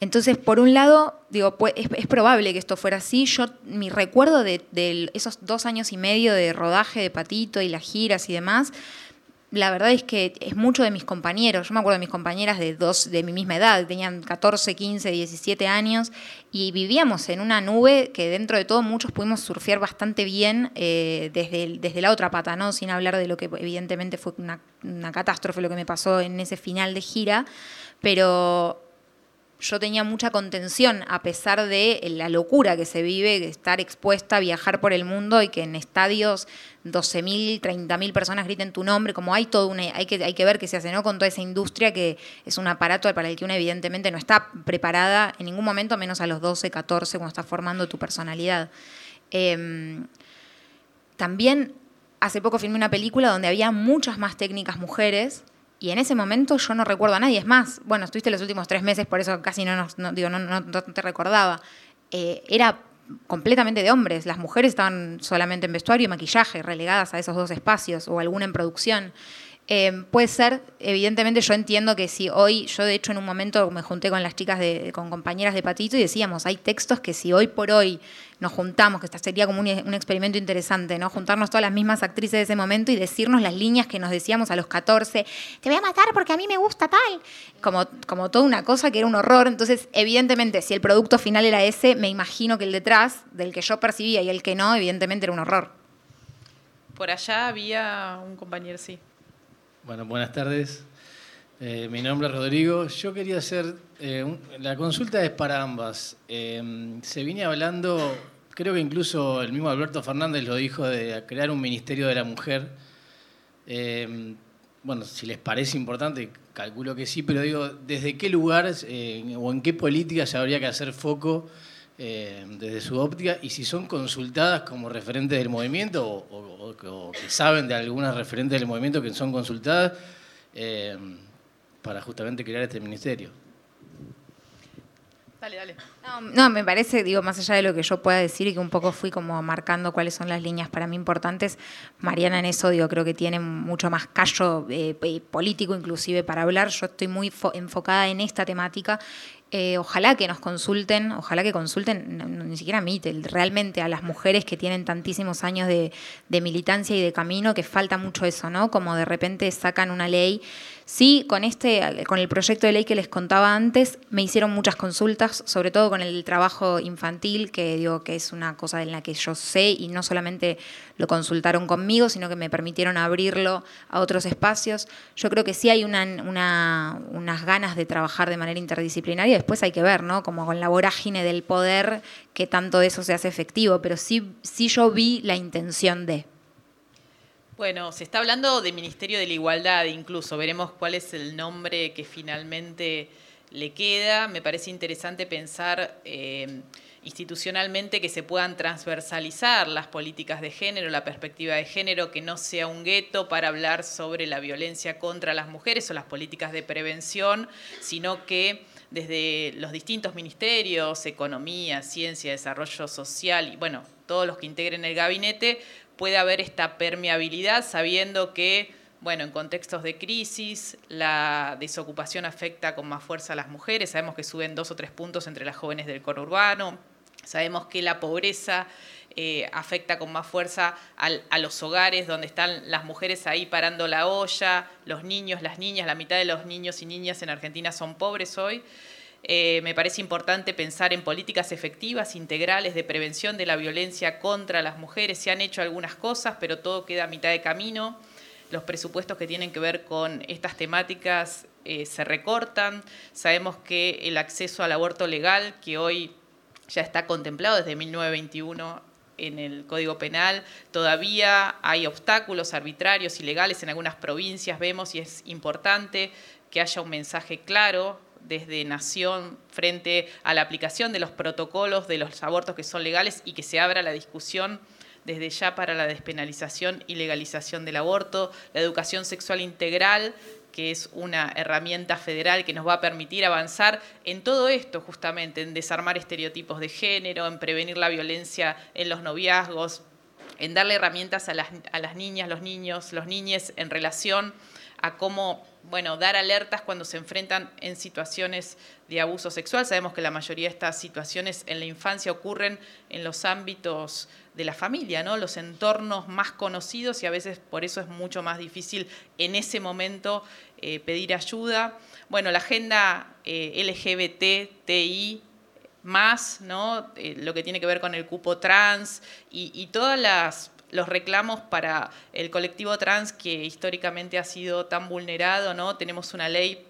entonces, por un lado, digo, pues, es, probable que esto fuera así. Yo, mi recuerdo de, de, esos dos años y medio de rodaje de Patito y las giras y demás, la verdad es que es mucho de mis compañeros. Yo me acuerdo de mis compañeras de dos de mi misma edad, tenían 14, 15, 17 años y vivíamos en una nube que dentro de todo muchos pudimos surfear bastante bien eh, desde, desde la otra pata, ¿no? Sin hablar de lo que evidentemente fue una, una catástrofe lo que me pasó en ese final de gira, pero yo tenía mucha contención a pesar de la locura que se vive, de estar expuesta a viajar por el mundo y que en estadios 12.000, 30.000 personas griten tu nombre, como hay todo una, hay que, hay que ver qué se hace, ¿no? Con toda esa industria que es un aparato para el que uno evidentemente no está preparada en ningún momento, menos a los 12, 14, cuando estás formando tu personalidad. Em, también hace poco filmé una película donde había muchas más técnicas mujeres y en ese momento yo no recuerdo a nadie. Es más, bueno, estuviste los últimos tres meses, por eso casi no, no, digo, no, te recordaba. Eh, era completamente de hombres. Las mujeres estaban solamente en vestuario y maquillaje, relegadas a esos dos espacios, o alguna en producción. Eh, puede ser, evidentemente yo entiendo que si hoy, yo de hecho en un momento me junté con las chicas, de, con compañeras de Patito y decíamos, hay textos que si hoy por hoy nos juntamos, que sería como un, experimento interesante, ¿no? Juntarnos todas las mismas actrices de ese momento y decirnos las líneas que nos decíamos a los 14, te voy a matar porque a mí me gusta tal, como, como toda una cosa que era un horror. Entonces, evidentemente, si el producto final era ese, me imagino que el detrás, del que yo percibía y el que no, evidentemente era un horror. Por allá había un compañero, sí. Bueno, buenas tardes. Eh, mi nombre es Rodrigo. Yo quería hacer, eh, la consulta es para ambas. Eh, se viene hablando, creo que incluso el mismo Alberto Fernández lo dijo, de crear un Ministerio de la Mujer. bueno, si les parece importante, calculo que sí, pero digo, ¿desde qué lugar o en qué política se habría que hacer foco desde su óptica y si son consultadas como referentes del movimiento o, que saben de algunas referentes del movimiento que son consultadas eh, para justamente crear este ministerio. Dale, dale. No, me parece, digo, más allá de lo que yo pueda decir y que un poco fui como marcando cuáles son las líneas para mí importantes, Mariana en eso, digo, creo que tiene mucho más callo eh, político inclusive para hablar. Yo estoy muy enfocada en esta temática eh, ojalá que nos consulten, ojalá que consulten, ni siquiera a mí, realmente a las mujeres que tienen tantísimos años de, de, militancia y de camino, que falta mucho eso, ¿no? Como de repente sacan una ley Sí, con, este, con el proyecto de ley que les contaba antes, me hicieron muchas consultas, sobre todo con el trabajo infantil, que digo que es una cosa en la que yo sé y no solamente lo consultaron conmigo, sino que me permitieron abrirlo a otros espacios. Yo creo que sí hay una, unas ganas de trabajar de manera interdisciplinaria, después hay que ver, ¿no? Como con la vorágine del poder, que tanto de eso se hace efectivo, pero sí, sí yo vi la intención de. Bueno, se está hablando de Ministerio de la Igualdad, incluso veremos cuál es el nombre que finalmente le queda. Me parece interesante pensar eh, institucionalmente que se puedan transversalizar las políticas de género, la perspectiva de género, que no sea un gueto para hablar sobre la violencia contra las mujeres o las políticas de prevención, sino que desde los distintos ministerios, economía, ciencia, desarrollo social y bueno, todos los que integren el gabinete, puede haber esta permeabilidad sabiendo que, bueno, en contextos de crisis, la desocupación afecta con más fuerza a las mujeres, sabemos que suben dos o tres puntos entre las jóvenes del conurbano, sabemos que la pobreza eh, afecta con más fuerza a los hogares donde están las mujeres ahí parando la olla, los niños, las niñas, la mitad de los niños y niñas en Argentina son pobres hoy. Eh, me parece importante pensar en políticas efectivas, integrales de prevención de la violencia contra las mujeres. Se han hecho algunas cosas, pero todo queda a mitad de camino. Los presupuestos que tienen que ver con estas temáticas eh, se recortan. Sabemos que el acceso al aborto legal, que hoy ya está contemplado desde 1921 en el Código Penal, todavía hay obstáculos arbitrarios y legales en algunas provincias, vemos, y es importante que haya un mensaje claro desde Nación frente a la aplicación de los protocolos de los abortos que son legales y que se abra la discusión desde ya para la despenalización y legalización del aborto, la educación sexual integral, que es una herramienta federal que nos va a permitir avanzar en todo esto justamente, en desarmar estereotipos de género, en prevenir la violencia en los noviazgos, en darle herramientas a las, niñas, los niños, los niñes en relación a cómo bueno, dar alertas cuando se enfrentan en situaciones de abuso sexual. Sabemos que la mayoría de estas situaciones en la infancia ocurren en los ámbitos de la familia, ¿no? los entornos más conocidos y a veces por eso es mucho más difícil en ese momento eh, pedir ayuda. Bueno, la agenda eh, LGBTI más, ¿no? Eh, lo que tiene que ver con el cupo trans y, y todas las los reclamos para el colectivo trans que históricamente ha sido tan vulnerado, ¿no? Tenemos una ley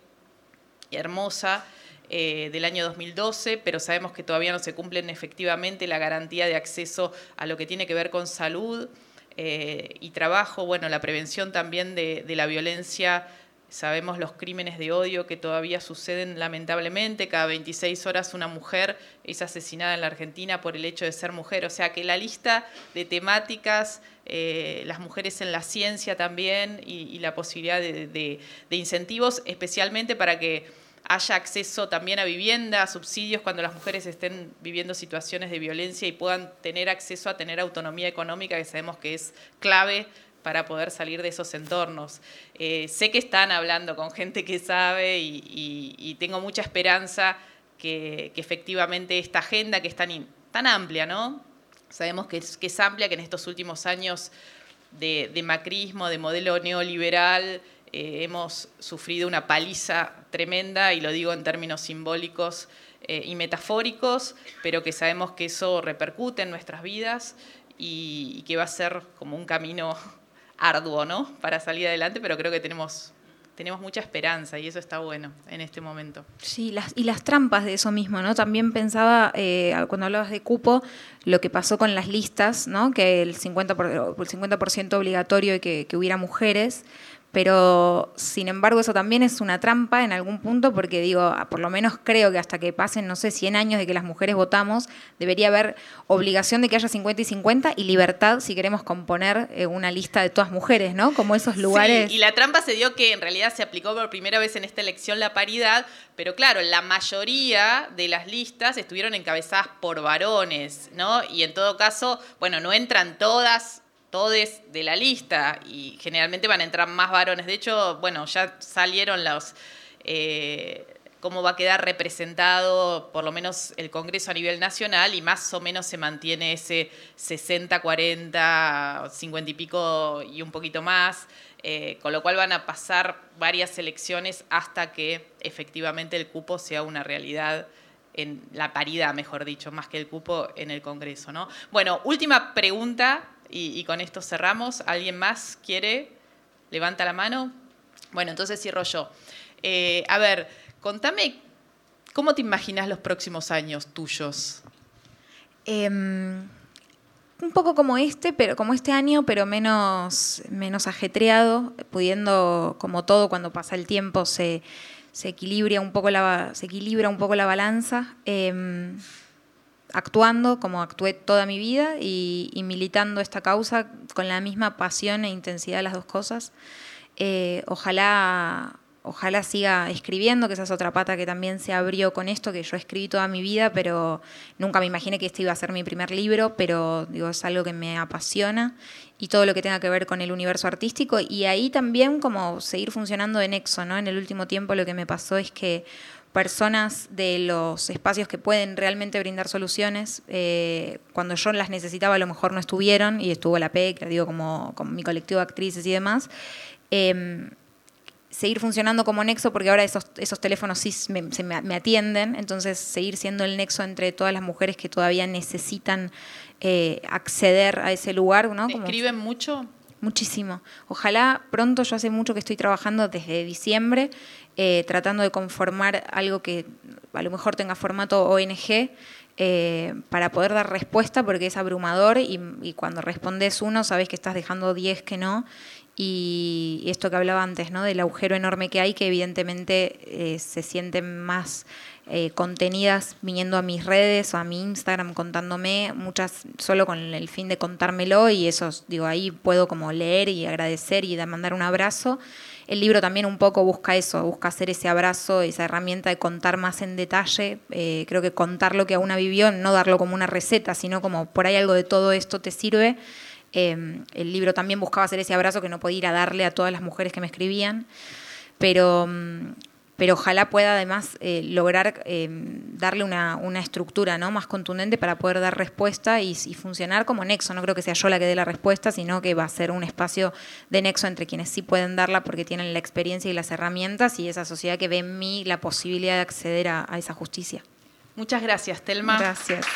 hermosa eh, del año 2012, pero sabemos que todavía no se cumplen efectivamente la garantía de acceso a lo que tiene que ver con salud eh, y trabajo, bueno, la prevención también de, de la violencia Sabemos los crímenes de odio que todavía suceden lamentablemente. Cada 26 horas una mujer es asesinada en la Argentina por el hecho de ser mujer. O sea que la lista de temáticas, eh, las mujeres en la ciencia también y, la posibilidad de, incentivos, especialmente para que haya acceso también a vivienda, a subsidios cuando las mujeres estén viviendo situaciones de violencia y puedan tener acceso a tener autonomía económica, que sabemos que es clave para poder salir de esos entornos. Eh, sé que están hablando con gente que sabe y, tengo mucha esperanza que, efectivamente esta agenda que es tan, tan amplia, ¿no? Sabemos que es, amplia, que en estos últimos años de, macrismo, de modelo neoliberal, eh, hemos sufrido una paliza tremenda, y lo digo en términos simbólicos eh, y metafóricos, pero que sabemos que eso repercute en nuestras vidas y que va a ser como un camino arduo, ¿no? Para salir adelante, pero creo que tenemos tenemos mucha esperanza y eso está bueno en este momento. Sí, y las trampas de eso mismo, ¿no? También pensaba, eh, cuando hablabas de cupo, lo que pasó con las listas, ¿no? Que el 50%, el 50 obligatorio y que hubiera mujeres pero sin embargo eso también es una trampa en algún punto porque digo, por lo menos creo que hasta que pasen, no sé, 100 años de que las mujeres votamos, debería haber obligación de que haya 50 y 50 y libertad si queremos componer eh, una lista de todas mujeres, ¿no? Como esos lugares. Sí, y la trampa se dio que en realidad se aplicó por primera vez en esta elección la paridad, pero claro, la mayoría de las listas estuvieron encabezadas por varones, ¿no? Y en todo caso, bueno, no entran todas todes de la lista y generalmente van a entrar más varones. De hecho, bueno, ya salieron los... Eh, cómo va a quedar representado por lo menos el Congreso a nivel nacional y más o menos se mantiene ese 60, 40, 50 y pico y un poquito más, eh, con lo cual van a pasar varias elecciones hasta que efectivamente el cupo sea una realidad en la paridad, mejor dicho, más que el cupo en el Congreso. ¿no? Bueno, última pregunta y, con esto cerramos. ¿Alguien más quiere? Levanta la mano. Bueno, entonces cierro yo. Eh, a ver, contame, ¿cómo te imaginas los próximos años tuyos? Em, un poco como este, pero como este año, pero menos, menos ajetreado, pudiendo, como todo, cuando pasa el tiempo, se, se, equilibra, un poco la, se equilibra un poco la balanza. Em, actuando como actué toda mi vida y, militando esta causa con la misma pasión e intensidad de las dos cosas. Eh, ojalá, ojalá siga escribiendo, que esa es otra pata que también se abrió con esto, que yo escribí toda mi vida, pero nunca me imaginé que este iba a ser mi primer libro, pero digo, es algo que me apasiona y todo lo que tenga que ver con el universo artístico y ahí también como seguir funcionando de nexo, ¿no? En el último tiempo lo que me pasó es que personas de los espacios que pueden realmente brindar soluciones. Eh, cuando yo las necesitaba a lo mejor no estuvieron y estuvo la PEC, digo como, mi colectivo de actrices y demás. Em, seguir funcionando como nexo porque ahora esos, esos teléfonos sí me, se me, atienden, entonces seguir siendo el nexo entre todas las mujeres que todavía necesitan eh, acceder a ese lugar. ¿no? ¿Escriben mucho? Muchísimo. Ojalá pronto, yo hace mucho que estoy trabajando desde diciembre, eh, tratando de conformar algo que a lo mejor tenga formato ONG. Eh, para poder dar respuesta porque es abrumador y, cuando respondes uno sabes que estás dejando 10 que no y, esto que hablaba antes, ¿no? del agujero enorme que hay que evidentemente eh, se sienten más contenidas viniendo a mis redes o a mi Instagram contándome, muchas solo con el fin de contármelo y eso, digo, ahí puedo como leer y agradecer y mandar un abrazo. El libro también un poco busca eso, busca hacer ese abrazo, esa herramienta de contar más en detalle. Eh, creo que contar lo que a una vivió, no darlo como una receta, sino como por ahí algo de todo esto te sirve. Eh, el libro también buscaba hacer ese abrazo que no podía darle a todas las mujeres que me escribían. Pero, mm, pero ojalá pueda además eh, lograr eh, darle una, estructura ¿no? más contundente para poder dar respuesta y, funcionar como nexo. No creo que sea yo la que dé la respuesta, sino que va a ser un espacio de nexo entre quienes sí pueden darla porque tienen la experiencia y las herramientas y esa sociedad que ve en mí la posibilidad de acceder a, a esa justicia. Muchas gracias, Telma. Gracias.